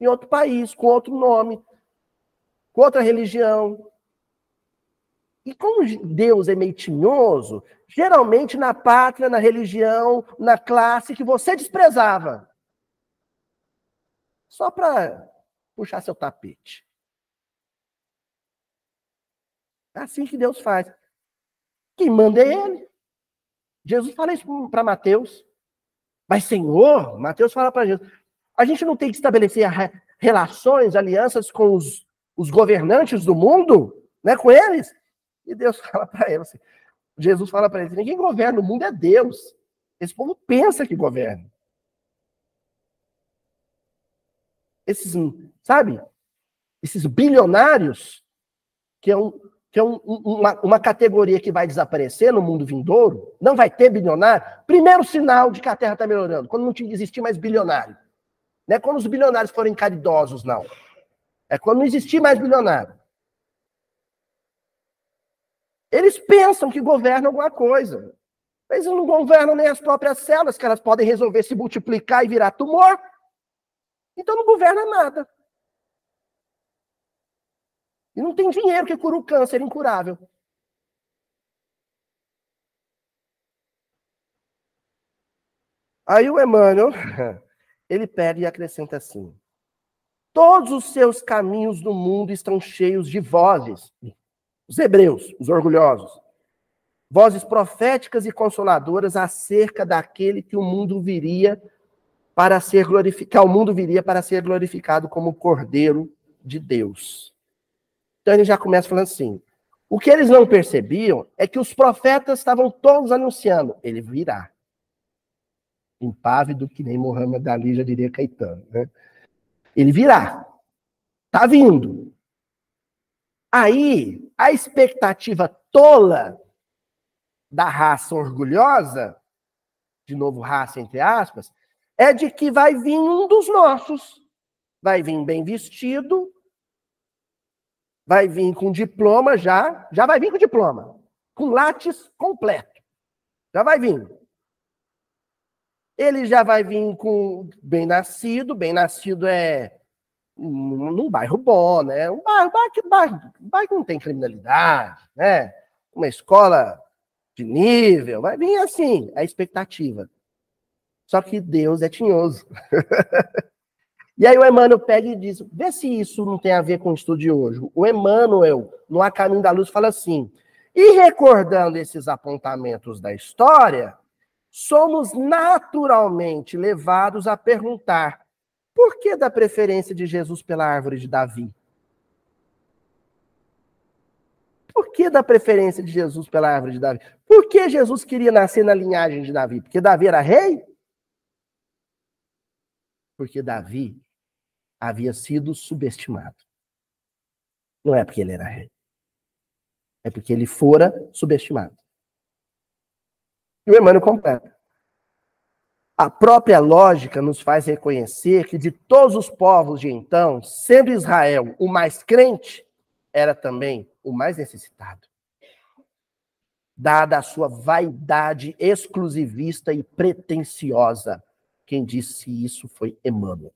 em outro país, com outro nome, com outra religião. E como Deus é meio tinhoso, geralmente na pátria, na religião, na classe que você desprezava. Só para puxar seu tapete. É assim que Deus faz. Quem manda é Ele. Jesus fala isso para Mateus. Mas, Senhor, Mateus fala para Jesus, a gente não tem que estabelecer relações, alianças com os, os governantes do mundo, né, com eles? E Deus [LAUGHS] fala para ele assim, Jesus fala para ele, ninguém governa o mundo, é Deus. Esse povo pensa que governa. Esses, sabe? Esses bilionários, que é um, que é um, uma, uma categoria que vai desaparecer no mundo vindouro, não vai ter bilionário. Primeiro sinal de que a Terra está melhorando, quando não existir mais bilionário. Não é quando os bilionários forem caridosos, não. É quando não existir mais bilionário. Eles pensam que governam alguma coisa. Eles não governam nem as próprias células, que elas podem resolver se multiplicar e virar tumor. Então não governa nada. E não tem dinheiro que cura o câncer incurável. Aí o Emmanuel, [LAUGHS] ele pede e acrescenta assim: Todos os seus caminhos no mundo estão cheios de vozes. Os hebreus, os orgulhosos. Vozes proféticas e consoladoras acerca daquele que o mundo viria para ser glorificado, o mundo viria para ser glorificado como Cordeiro de Deus. Então ele já começa falando assim: o que eles não percebiam é que os profetas estavam todos anunciando, ele virá. Impávido que nem Mohamed Ali já diria Caetano, né? Ele virá. Está vindo. Aí, a expectativa tola da raça orgulhosa, de novo raça entre aspas, é de que vai vir um dos nossos. Vai vir bem vestido, vai vir com diploma já, já vai vir com diploma, com látis completo. Já vai vir. Ele já vai vir com bem nascido, bem nascido é num bairro bom, né? Um bairro, bairro, bairro, bairro que não tem criminalidade, né? Uma escola de nível, vai vir assim, a expectativa. Só que Deus é tinhoso. [LAUGHS] e aí o Emmanuel pega e diz: vê se isso não tem a ver com o estudo de hoje. O Emmanuel, no A Caminho da Luz, fala assim: e recordando esses apontamentos da história, somos naturalmente levados a perguntar: por que da preferência de Jesus pela árvore de Davi? Por que da preferência de Jesus pela árvore de Davi? Por que Jesus queria nascer na linhagem de Davi? Porque Davi era rei? Porque Davi havia sido subestimado. Não é porque ele era rei. É porque ele fora subestimado. E o Emmanuel completa. A própria lógica nos faz reconhecer que de todos os povos de então, sendo Israel o mais crente, era também o mais necessitado. Dada a sua vaidade exclusivista e pretensiosa. Quem disse isso foi Emmanuel.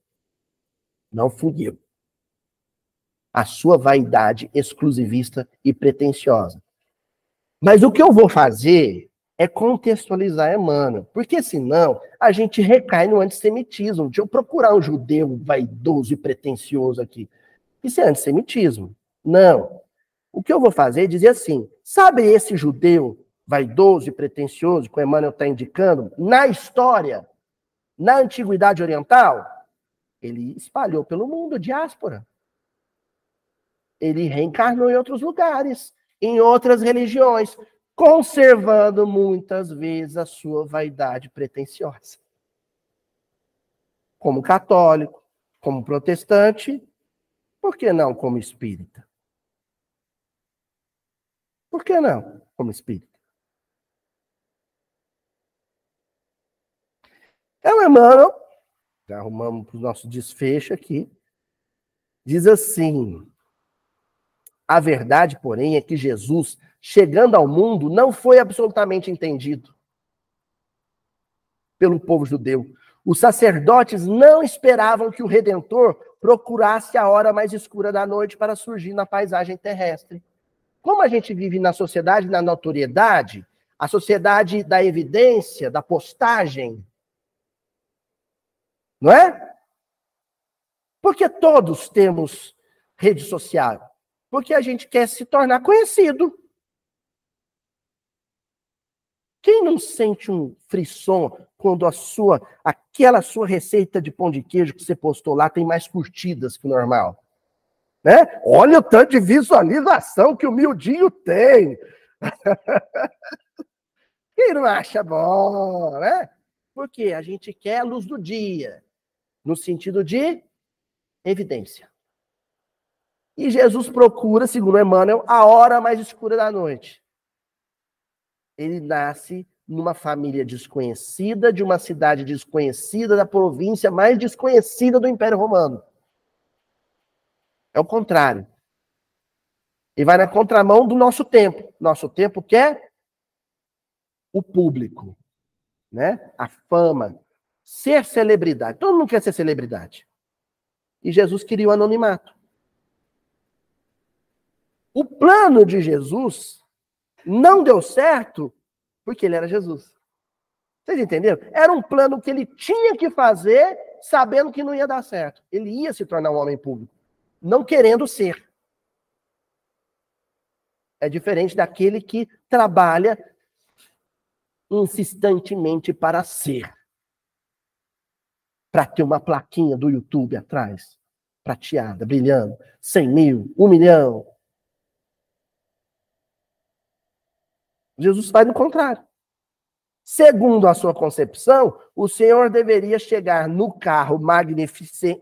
Não fui eu. A sua vaidade exclusivista e pretensiosa. Mas o que eu vou fazer é contextualizar Emmanuel, porque senão a gente recai no antissemitismo. Deixa eu procurar um judeu vaidoso e pretensioso aqui. Isso é antissemitismo. Não. O que eu vou fazer é dizer assim: sabe esse judeu vaidoso e pretensioso que o Emmanuel está indicando? Na história, na antiguidade oriental, ele espalhou pelo mundo, diáspora. Ele reencarnou em outros lugares, em outras religiões, conservando muitas vezes a sua vaidade pretensiosa. Como católico, como protestante, por que não como espírita? Por que não como espírita? É o Emmanuel, já arrumamos para o nosso desfecho aqui, diz assim: a verdade, porém, é que Jesus chegando ao mundo, não foi absolutamente entendido pelo povo judeu. Os sacerdotes não esperavam que o Redentor procurasse a hora mais escura da noite para surgir na paisagem terrestre. Como a gente vive na sociedade, na notoriedade, a sociedade da evidência, da postagem, não é? Porque todos temos rede social. Porque a gente quer se tornar conhecido. Quem não sente um frisson quando a sua, aquela sua receita de pão de queijo que você postou lá tem mais curtidas que o normal? Né? Olha o tanto de visualização que o miudinho tem. [LAUGHS] Quem não acha bom, né? Porque a gente quer a luz do dia, no sentido de evidência. E Jesus procura, segundo Emmanuel, a hora mais escura da noite ele nasce numa família desconhecida, de uma cidade desconhecida, da província mais desconhecida do Império Romano. É o contrário. E vai na contramão do nosso tempo. Nosso tempo quer o público, né? A fama, ser celebridade. Todo mundo quer ser celebridade. E Jesus queria o anonimato. O plano de Jesus não deu certo porque ele era Jesus. Vocês entenderam? Era um plano que ele tinha que fazer sabendo que não ia dar certo. Ele ia se tornar um homem público, não querendo ser. É diferente daquele que trabalha insistentemente para ser. Para ter uma plaquinha do YouTube atrás, prateada, brilhando, 100 mil, 1 milhão. Jesus faz o contrário. Segundo a sua concepção, o Senhor deveria chegar no carro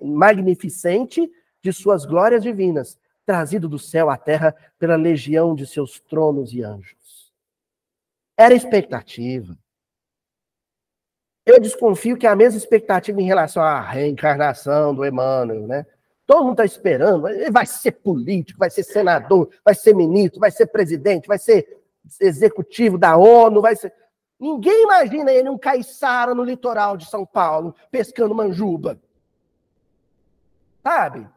magnificente de suas glórias divinas, trazido do céu à terra pela legião de seus tronos e anjos. Era expectativa. Eu desconfio que é a mesma expectativa em relação à reencarnação do Emmanuel, né? Todo mundo está esperando, ele vai ser político, vai ser senador, vai ser ministro, vai ser presidente, vai ser executivo da ONU, vai ser. Ninguém imagina ele um caiçara no litoral de São Paulo, pescando manjuba. Sabe?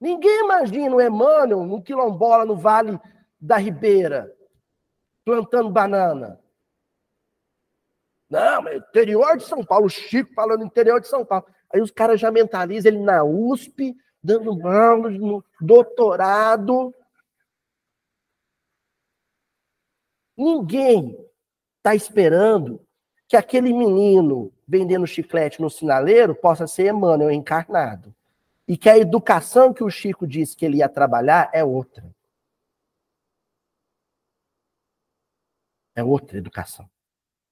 Ninguém imagina o Emmanuel no quilombola no Vale da Ribeira, plantando banana. Não, mas interior de São Paulo, Chico falando interior de São Paulo. Aí os caras já mentalizam ele na USP, dando aula no doutorado. Ninguém está esperando que aquele menino vendendo chiclete no sinaleiro possa ser Emmanuel encarnado. E que a educação que o Chico disse que ele ia trabalhar é outra. É outra educação.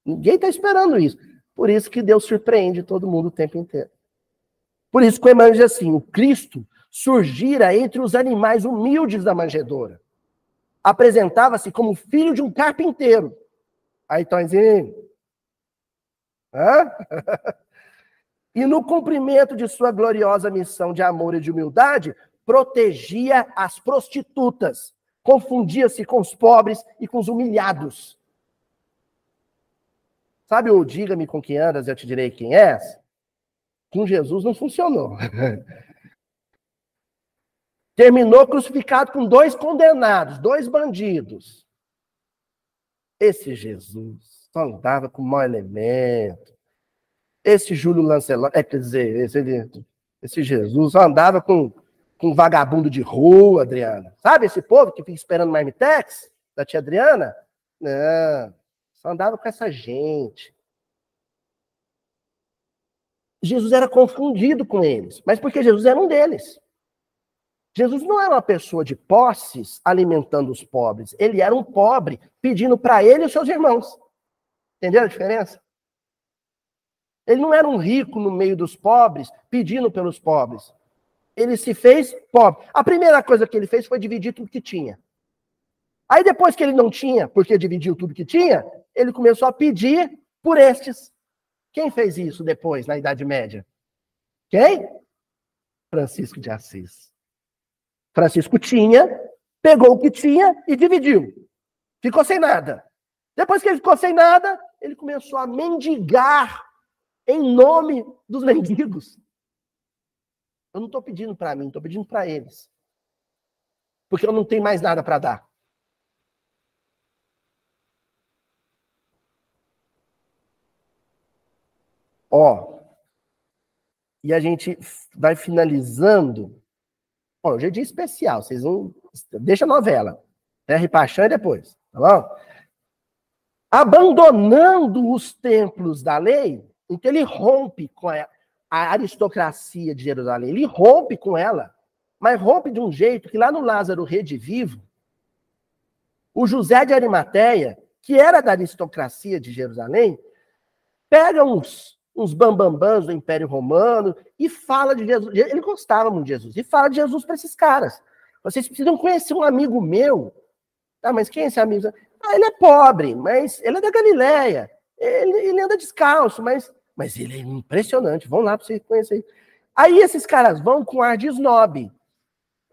Ninguém está esperando isso. Por isso que Deus surpreende todo mundo o tempo inteiro. Por isso que o Emmanuel diz assim: o Cristo surgira entre os animais humildes da manjedoura. Apresentava-se como filho de um carpinteiro Aí, Tonzinho. Hã? [LAUGHS] e no cumprimento de sua gloriosa missão de amor e de humildade, protegia as prostitutas, confundia-se com os pobres e com os humilhados. Sabe o diga-me com quem andas, eu te direi quem és? Com Jesus não funcionou. [LAUGHS] Terminou crucificado com dois condenados, dois bandidos. Esse Jesus só andava com mau elemento. Esse Júlio Lancelot, é, quer dizer, esse, esse Jesus só andava com, com vagabundo de rua, Adriana. Sabe esse povo que fica esperando marmitex da tia Adriana? Não, só andava com essa gente. Jesus era confundido com eles, mas porque Jesus era um deles. Jesus não era uma pessoa de posses alimentando os pobres. Ele era um pobre pedindo para ele e os seus irmãos. Entendeu a diferença? Ele não era um rico no meio dos pobres pedindo pelos pobres. Ele se fez pobre. A primeira coisa que ele fez foi dividir tudo que tinha. Aí depois que ele não tinha, porque dividiu tudo que tinha, ele começou a pedir por estes. Quem fez isso depois, na Idade Média? Quem? Francisco de Assis. Francisco tinha, pegou o que tinha e dividiu. Ficou sem nada. Depois que ele ficou sem nada, ele começou a mendigar em nome dos mendigos. Eu não estou pedindo para mim, estou pedindo para eles. Porque eu não tenho mais nada para dar. Ó, e a gente vai finalizando Bom, hoje é dia especial, vocês vão. Deixa a novela. Paixão e depois, tá bom? Abandonando os templos da lei, então ele rompe com a, a aristocracia de Jerusalém, ele rompe com ela, mas rompe de um jeito que lá no Lázaro Redivivo, o José de Arimateia, que era da aristocracia de Jerusalém, pega uns uns bambambãs do Império Romano, e fala de Jesus. Ele gostava muito de Jesus, e fala de Jesus para esses caras. Vocês precisam conhecer um amigo meu. Ah, mas quem é esse amigo? Ah, ele é pobre, mas ele é da Galileia. Ele, ele anda descalço, mas, mas ele é impressionante. Vão lá para vocês conhecerem. Aí esses caras vão com ar de snob.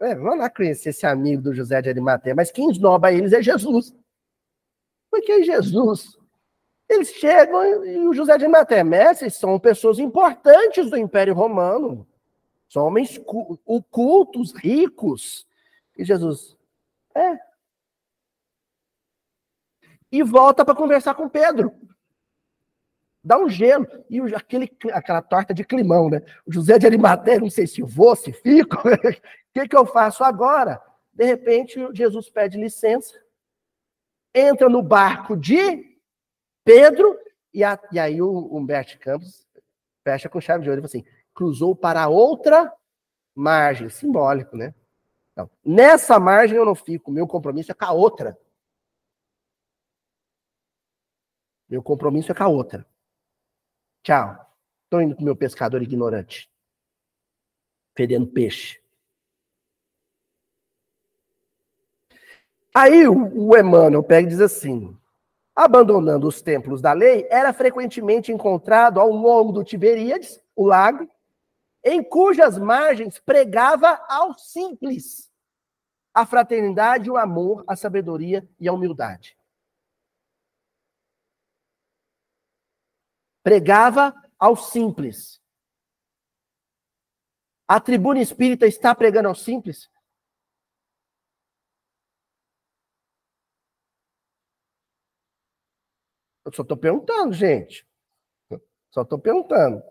É, vamos lá conhecer esse amigo do José de Arimateia, mas quem esnoba eles é Jesus. Porque Jesus. Eles chegam e o José de Arimateia, mestres, são pessoas importantes do Império Romano. São homens cultos, ricos. E Jesus, é. E volta para conversar com Pedro. Dá um gelo. E aquele, aquela torta de climão, né? O José de Arimateia, não sei se vou, se fico. [LAUGHS] O que, que eu faço agora? De repente, Jesus pede licença, entra no barco de Pedro, e, a, e aí o Humberto Campos fecha com chave de ouro assim: cruzou para outra margem, simbólico, né? Então, nessa margem eu não fico, meu compromisso é com a outra. Meu compromisso é com a outra. Tchau. Estou indo com meu pescador ignorante. Fedendo peixe. Aí o, o Emmanuel pega e diz assim: abandonando os templos da lei, era frequentemente encontrado ao longo do Tiberíades, o lago, em cujas margens pregava ao simples a fraternidade, o amor, a sabedoria e a humildade. Pregava ao simples. A tribuna espírita está pregando ao simples? Eu só estou perguntando, gente. Só estou perguntando.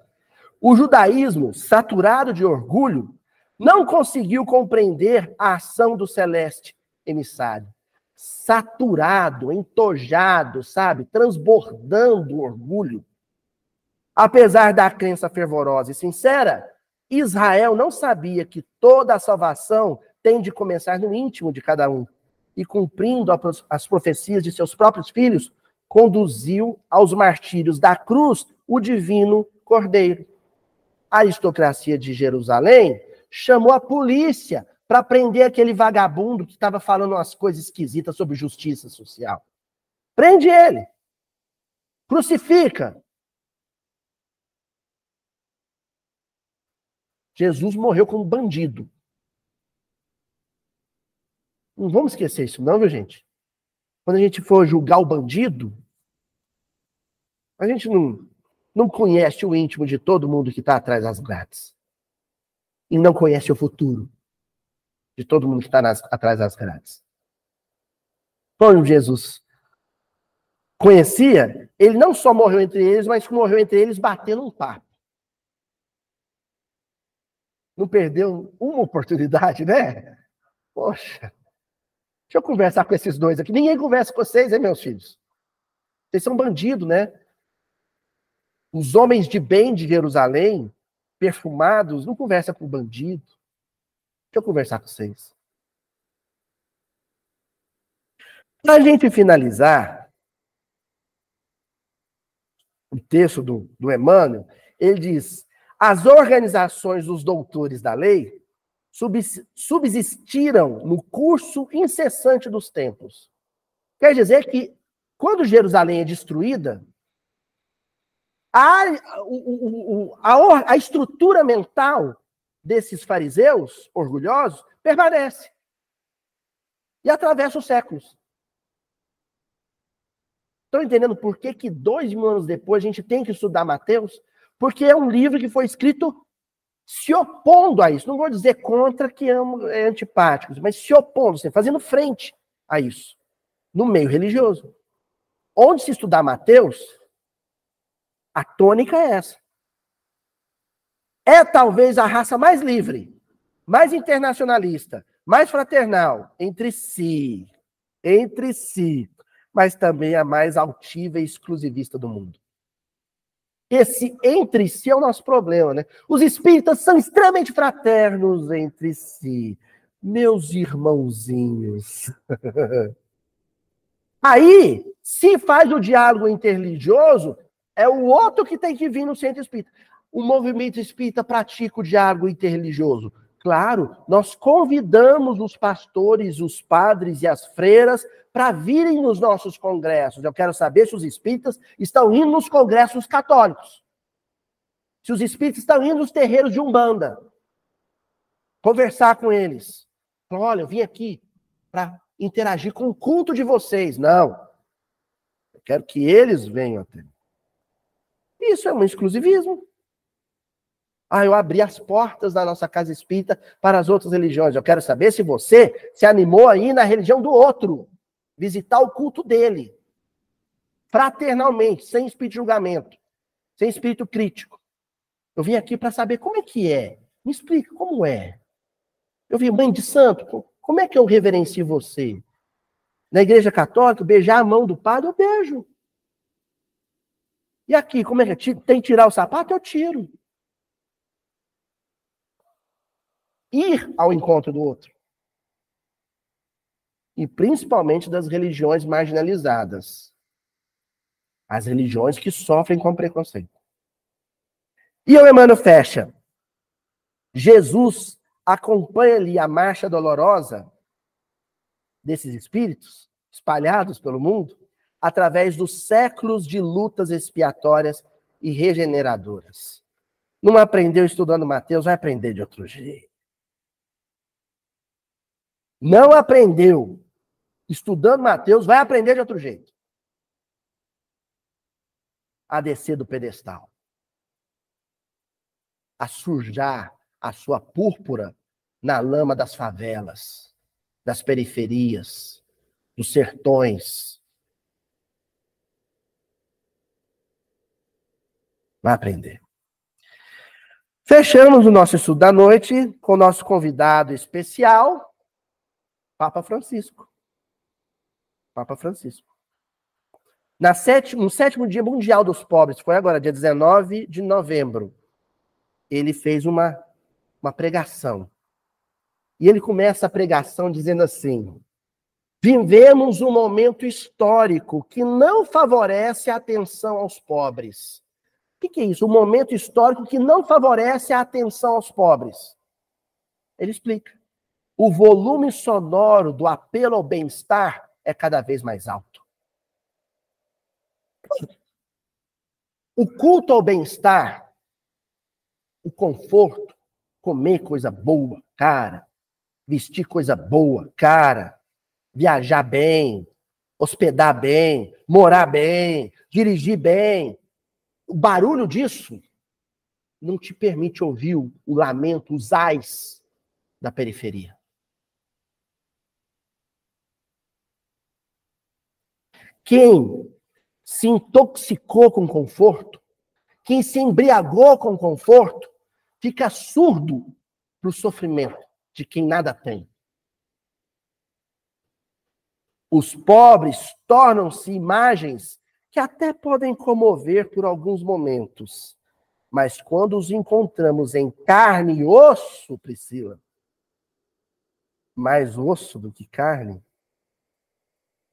O judaísmo, saturado de orgulho, não conseguiu compreender a ação do celeste emissário. Saturado, entojado, sabe? Transbordando orgulho. Apesar da crença fervorosa e sincera, Israel não sabia que toda a salvação tem de começar no íntimo de cada um. E cumprindo as profecias de seus próprios filhos, conduziu aos martírios da cruz o divino Cordeiro. A aristocracia de Jerusalém chamou a polícia para prender aquele vagabundo que estava falando umas coisas esquisitas sobre justiça social. Prende ele. Crucifica. Jesus morreu como bandido. Não vamos esquecer isso, não, viu, gente? Quando a gente for julgar o bandido, a gente não, não conhece o íntimo de todo mundo que está atrás das grades. E não conhece o futuro de todo mundo que está atrás das grades. Quando Jesus conhecia, ele não só morreu entre eles, mas morreu entre eles batendo um papo. Não perdeu uma oportunidade, né? Poxa. Deixa eu conversar com esses dois aqui. Ninguém conversa com vocês, hein, meus filhos? Vocês são bandidos, né? Os homens de bem de Jerusalém, perfumados, não conversam com bandido. Deixa eu conversar com vocês. Para a gente finalizar, o texto do, do Emmanuel, ele diz: as organizações dos doutores da lei subsistiram no curso incessante dos tempos. Quer dizer que, quando Jerusalém é destruída, a, a, a estrutura mental desses fariseus orgulhosos permanece. E atravessa os séculos. Estão entendendo por que, que dois mil anos depois a gente tem que estudar Mateus? Porque é um livro que foi escrito se opondo a isso. Não vou dizer contra que é antipático, mas se opondo, assim, fazendo frente a isso. No meio religioso. Onde se estudar Mateus, a tônica é essa. É talvez a raça mais livre, mais internacionalista, mais fraternal entre si, entre si, mas também a mais altiva e exclusivista do mundo. Esse entre si é o nosso problema, né? Os espíritas são extremamente fraternos entre si. Meus irmãozinhos. [LAUGHS] Aí, se faz o diálogo interreligioso, é o outro que tem que vir no centro espírita. O movimento espírita pratica o diálogo interreligioso. Claro, nós convidamos os pastores, os padres e as freiras para virem nos nossos congressos. Eu quero saber se os espíritas estão indo nos congressos católicos. Se os espíritas estão indo nos terreiros de Umbanda. Conversar com eles. Olha, eu vim aqui para interagir com o culto de vocês. Não. Eu quero que eles venham até mim. Isso é um exclusivismo. Ah, eu abri as portas da nossa casa espírita para as outras religiões. Eu quero saber se você se animou aí na religião do outro, visitar o culto dele, fraternalmente, sem espírito de julgamento, sem espírito crítico. Eu vim aqui para saber como é que é. Me explica como é. Eu vi, mãe de santo, como é que eu reverencio você? Na igreja católica, beijar a mão do padre, eu beijo. E aqui, como é que é? Tem que tirar o sapato? Eu tiro. Ir ao encontro do outro. E principalmente das religiões marginalizadas. As religiões que sofrem com preconceito. E o Emmanuel fecha. Jesus acompanha ali a marcha dolorosa desses espíritos espalhados pelo mundo através dos séculos de lutas expiatórias e regeneradoras. Não aprendeu estudando Mateus, vai aprender de outro jeito. Não aprendeu estudando Mateus, vai aprender de outro jeito. A descer do pedestal. A sujar a sua púrpura na lama das favelas, das periferias, dos sertões, Vai aprender. Fechamos o nosso estudo da noite com o nosso convidado especial, Papa Francisco. Papa Francisco. Na sétimo, no sétimo dia mundial dos pobres, foi agora, dia 19 de novembro, ele fez uma, uma pregação. E ele começa a pregação dizendo assim: Vivemos um momento histórico que não favorece a atenção aos pobres que, que é isso? Um momento histórico que não favorece a atenção aos pobres. Ele explica. O volume sonoro do apelo ao bem-estar é cada vez mais alto. O culto ao bem-estar, o conforto, comer coisa boa, cara, vestir coisa boa, cara, viajar bem, hospedar bem, morar bem, dirigir bem, o barulho disso não te permite ouvir o, o lamento, os ais da periferia. Quem se intoxicou com conforto, quem se embriagou com conforto, fica surdo para o sofrimento de quem nada tem. Os pobres tornam-se imagens que até podem comover por alguns momentos, mas quando os encontramos em carne e osso, Priscila, mais osso do que carne,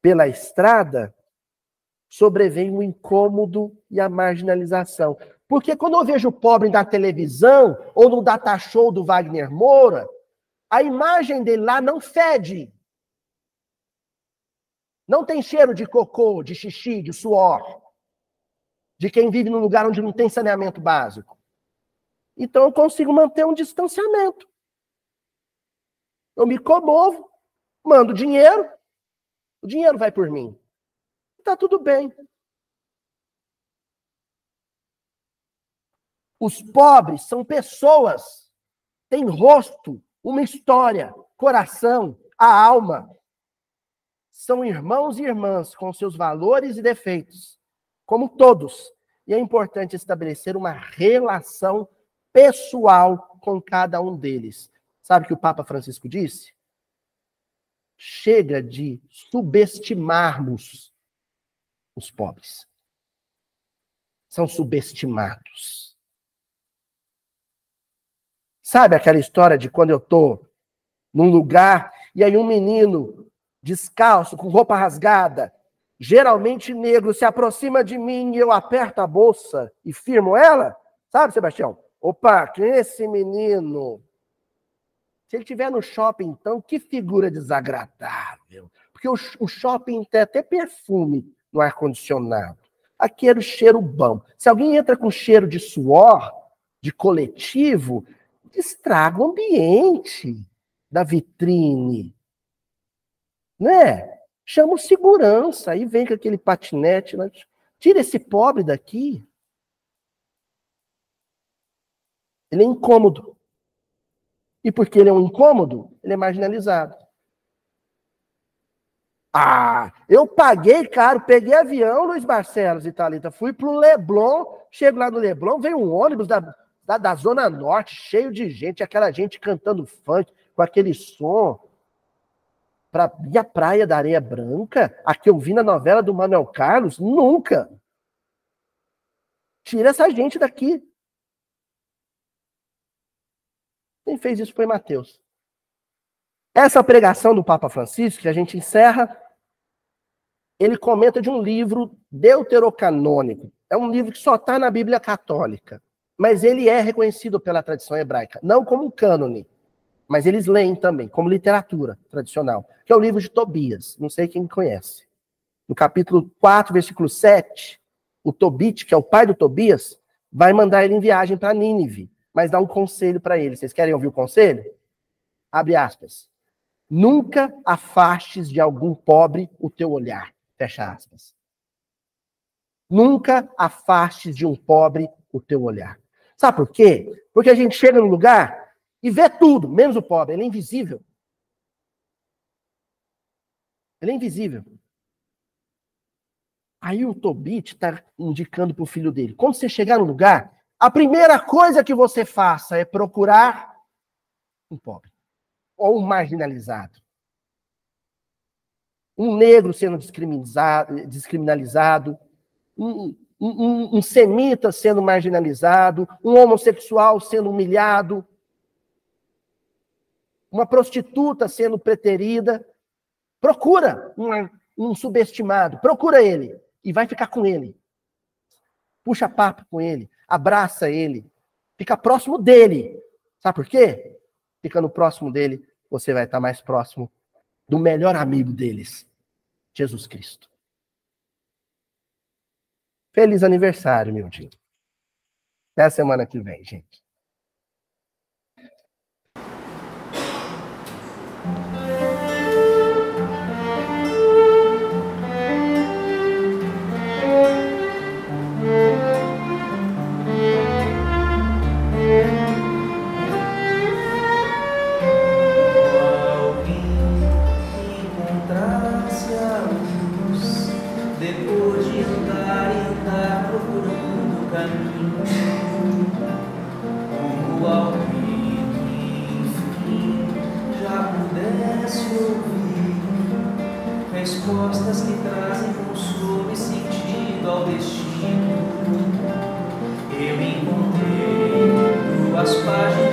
pela estrada, sobrevém o incômodo e a marginalização. Porque quando eu vejo o pobre na televisão ou no data show do Wagner Moura, a imagem dele lá não fede. Não tem cheiro de cocô, de xixi, de suor. De quem vive num lugar onde não tem saneamento básico. Então eu consigo manter um distanciamento. Eu me comovo, mando dinheiro, o dinheiro vai por mim. Está tudo bem. Os pobres são pessoas, têm rosto, uma história, coração, a alma são irmãos e irmãs com seus valores e defeitos, como todos. E é importante estabelecer uma relação pessoal com cada um deles. Sabe o que o Papa Francisco disse? Chega de subestimarmos os pobres. São subestimados. Sabe aquela história de quando eu estou num lugar e aí um menino descalço, com roupa rasgada, geralmente negro, se aproxima de mim e eu aperto a bolsa e firmo ela, sabe, Sebastião? Opa, quem é esse menino? Se ele estiver no shopping, então, que figura desagradável. Porque o, o shopping tem até perfume no ar-condicionado. Aqui era o cheiro bom. Se alguém entra com cheiro de suor, de coletivo, estraga o ambiente. da vitrine. Né? Chama o segurança, aí vem com aquele patinete, né? tira esse pobre daqui. Ele é incômodo. E porque ele é um incômodo, ele é marginalizado. Ah, eu paguei caro, peguei avião, Luiz Barcelos e Thalita, fui pro Leblon, chego lá no Leblon, veio um ônibus da, da, da Zona Norte, cheio de gente, aquela gente cantando funk, com aquele som. Pra ir à praia da Areia Branca, a que eu vi na novela do Manuel Carlos, nunca. Tira essa gente daqui. Quem fez isso foi Mateus. Essa pregação do Papa Francisco, que a gente encerra, ele comenta de um livro deuterocanônico. É um livro que só está na Bíblia Católica, mas ele é reconhecido pela tradição hebraica, não como um cânone, mas eles leem também, como literatura tradicional, que é o livro de Tobias. Não sei quem conhece. No capítulo 4, versículo 7, o Tobit, que é o pai do Tobias, vai mandar ele em viagem para Nínive, mas dá um conselho para ele. Vocês querem ouvir o conselho? Abre aspas. Nunca afastes de algum pobre o teu olhar. Fecha aspas. Nunca afastes de um pobre o teu olhar. Sabe por quê? Porque a gente chega no lugar e vê tudo, menos o pobre. Ele é invisível. Ele é invisível. Aí o Tobit está indicando para o filho dele: quando você chegar no lugar, a primeira coisa que você faça é procurar um pobre ou um marginalizado. Um negro sendo descriminalizado, um, um, um semita sendo marginalizado, um homossexual sendo humilhado, uma prostituta sendo preterida. Procura um, um subestimado, procura ele e vai ficar com ele. Puxa papo com ele, abraça ele, fica próximo dele. Sabe por quê? Fica no próximo dele, você vai estar mais próximo do melhor amigo deles, Jesus Cristo. Feliz aniversário, meu dia. Até a semana que vem, gente. Respostas que trazem consolo e sentido ao destino. Eu encontrei duas páginas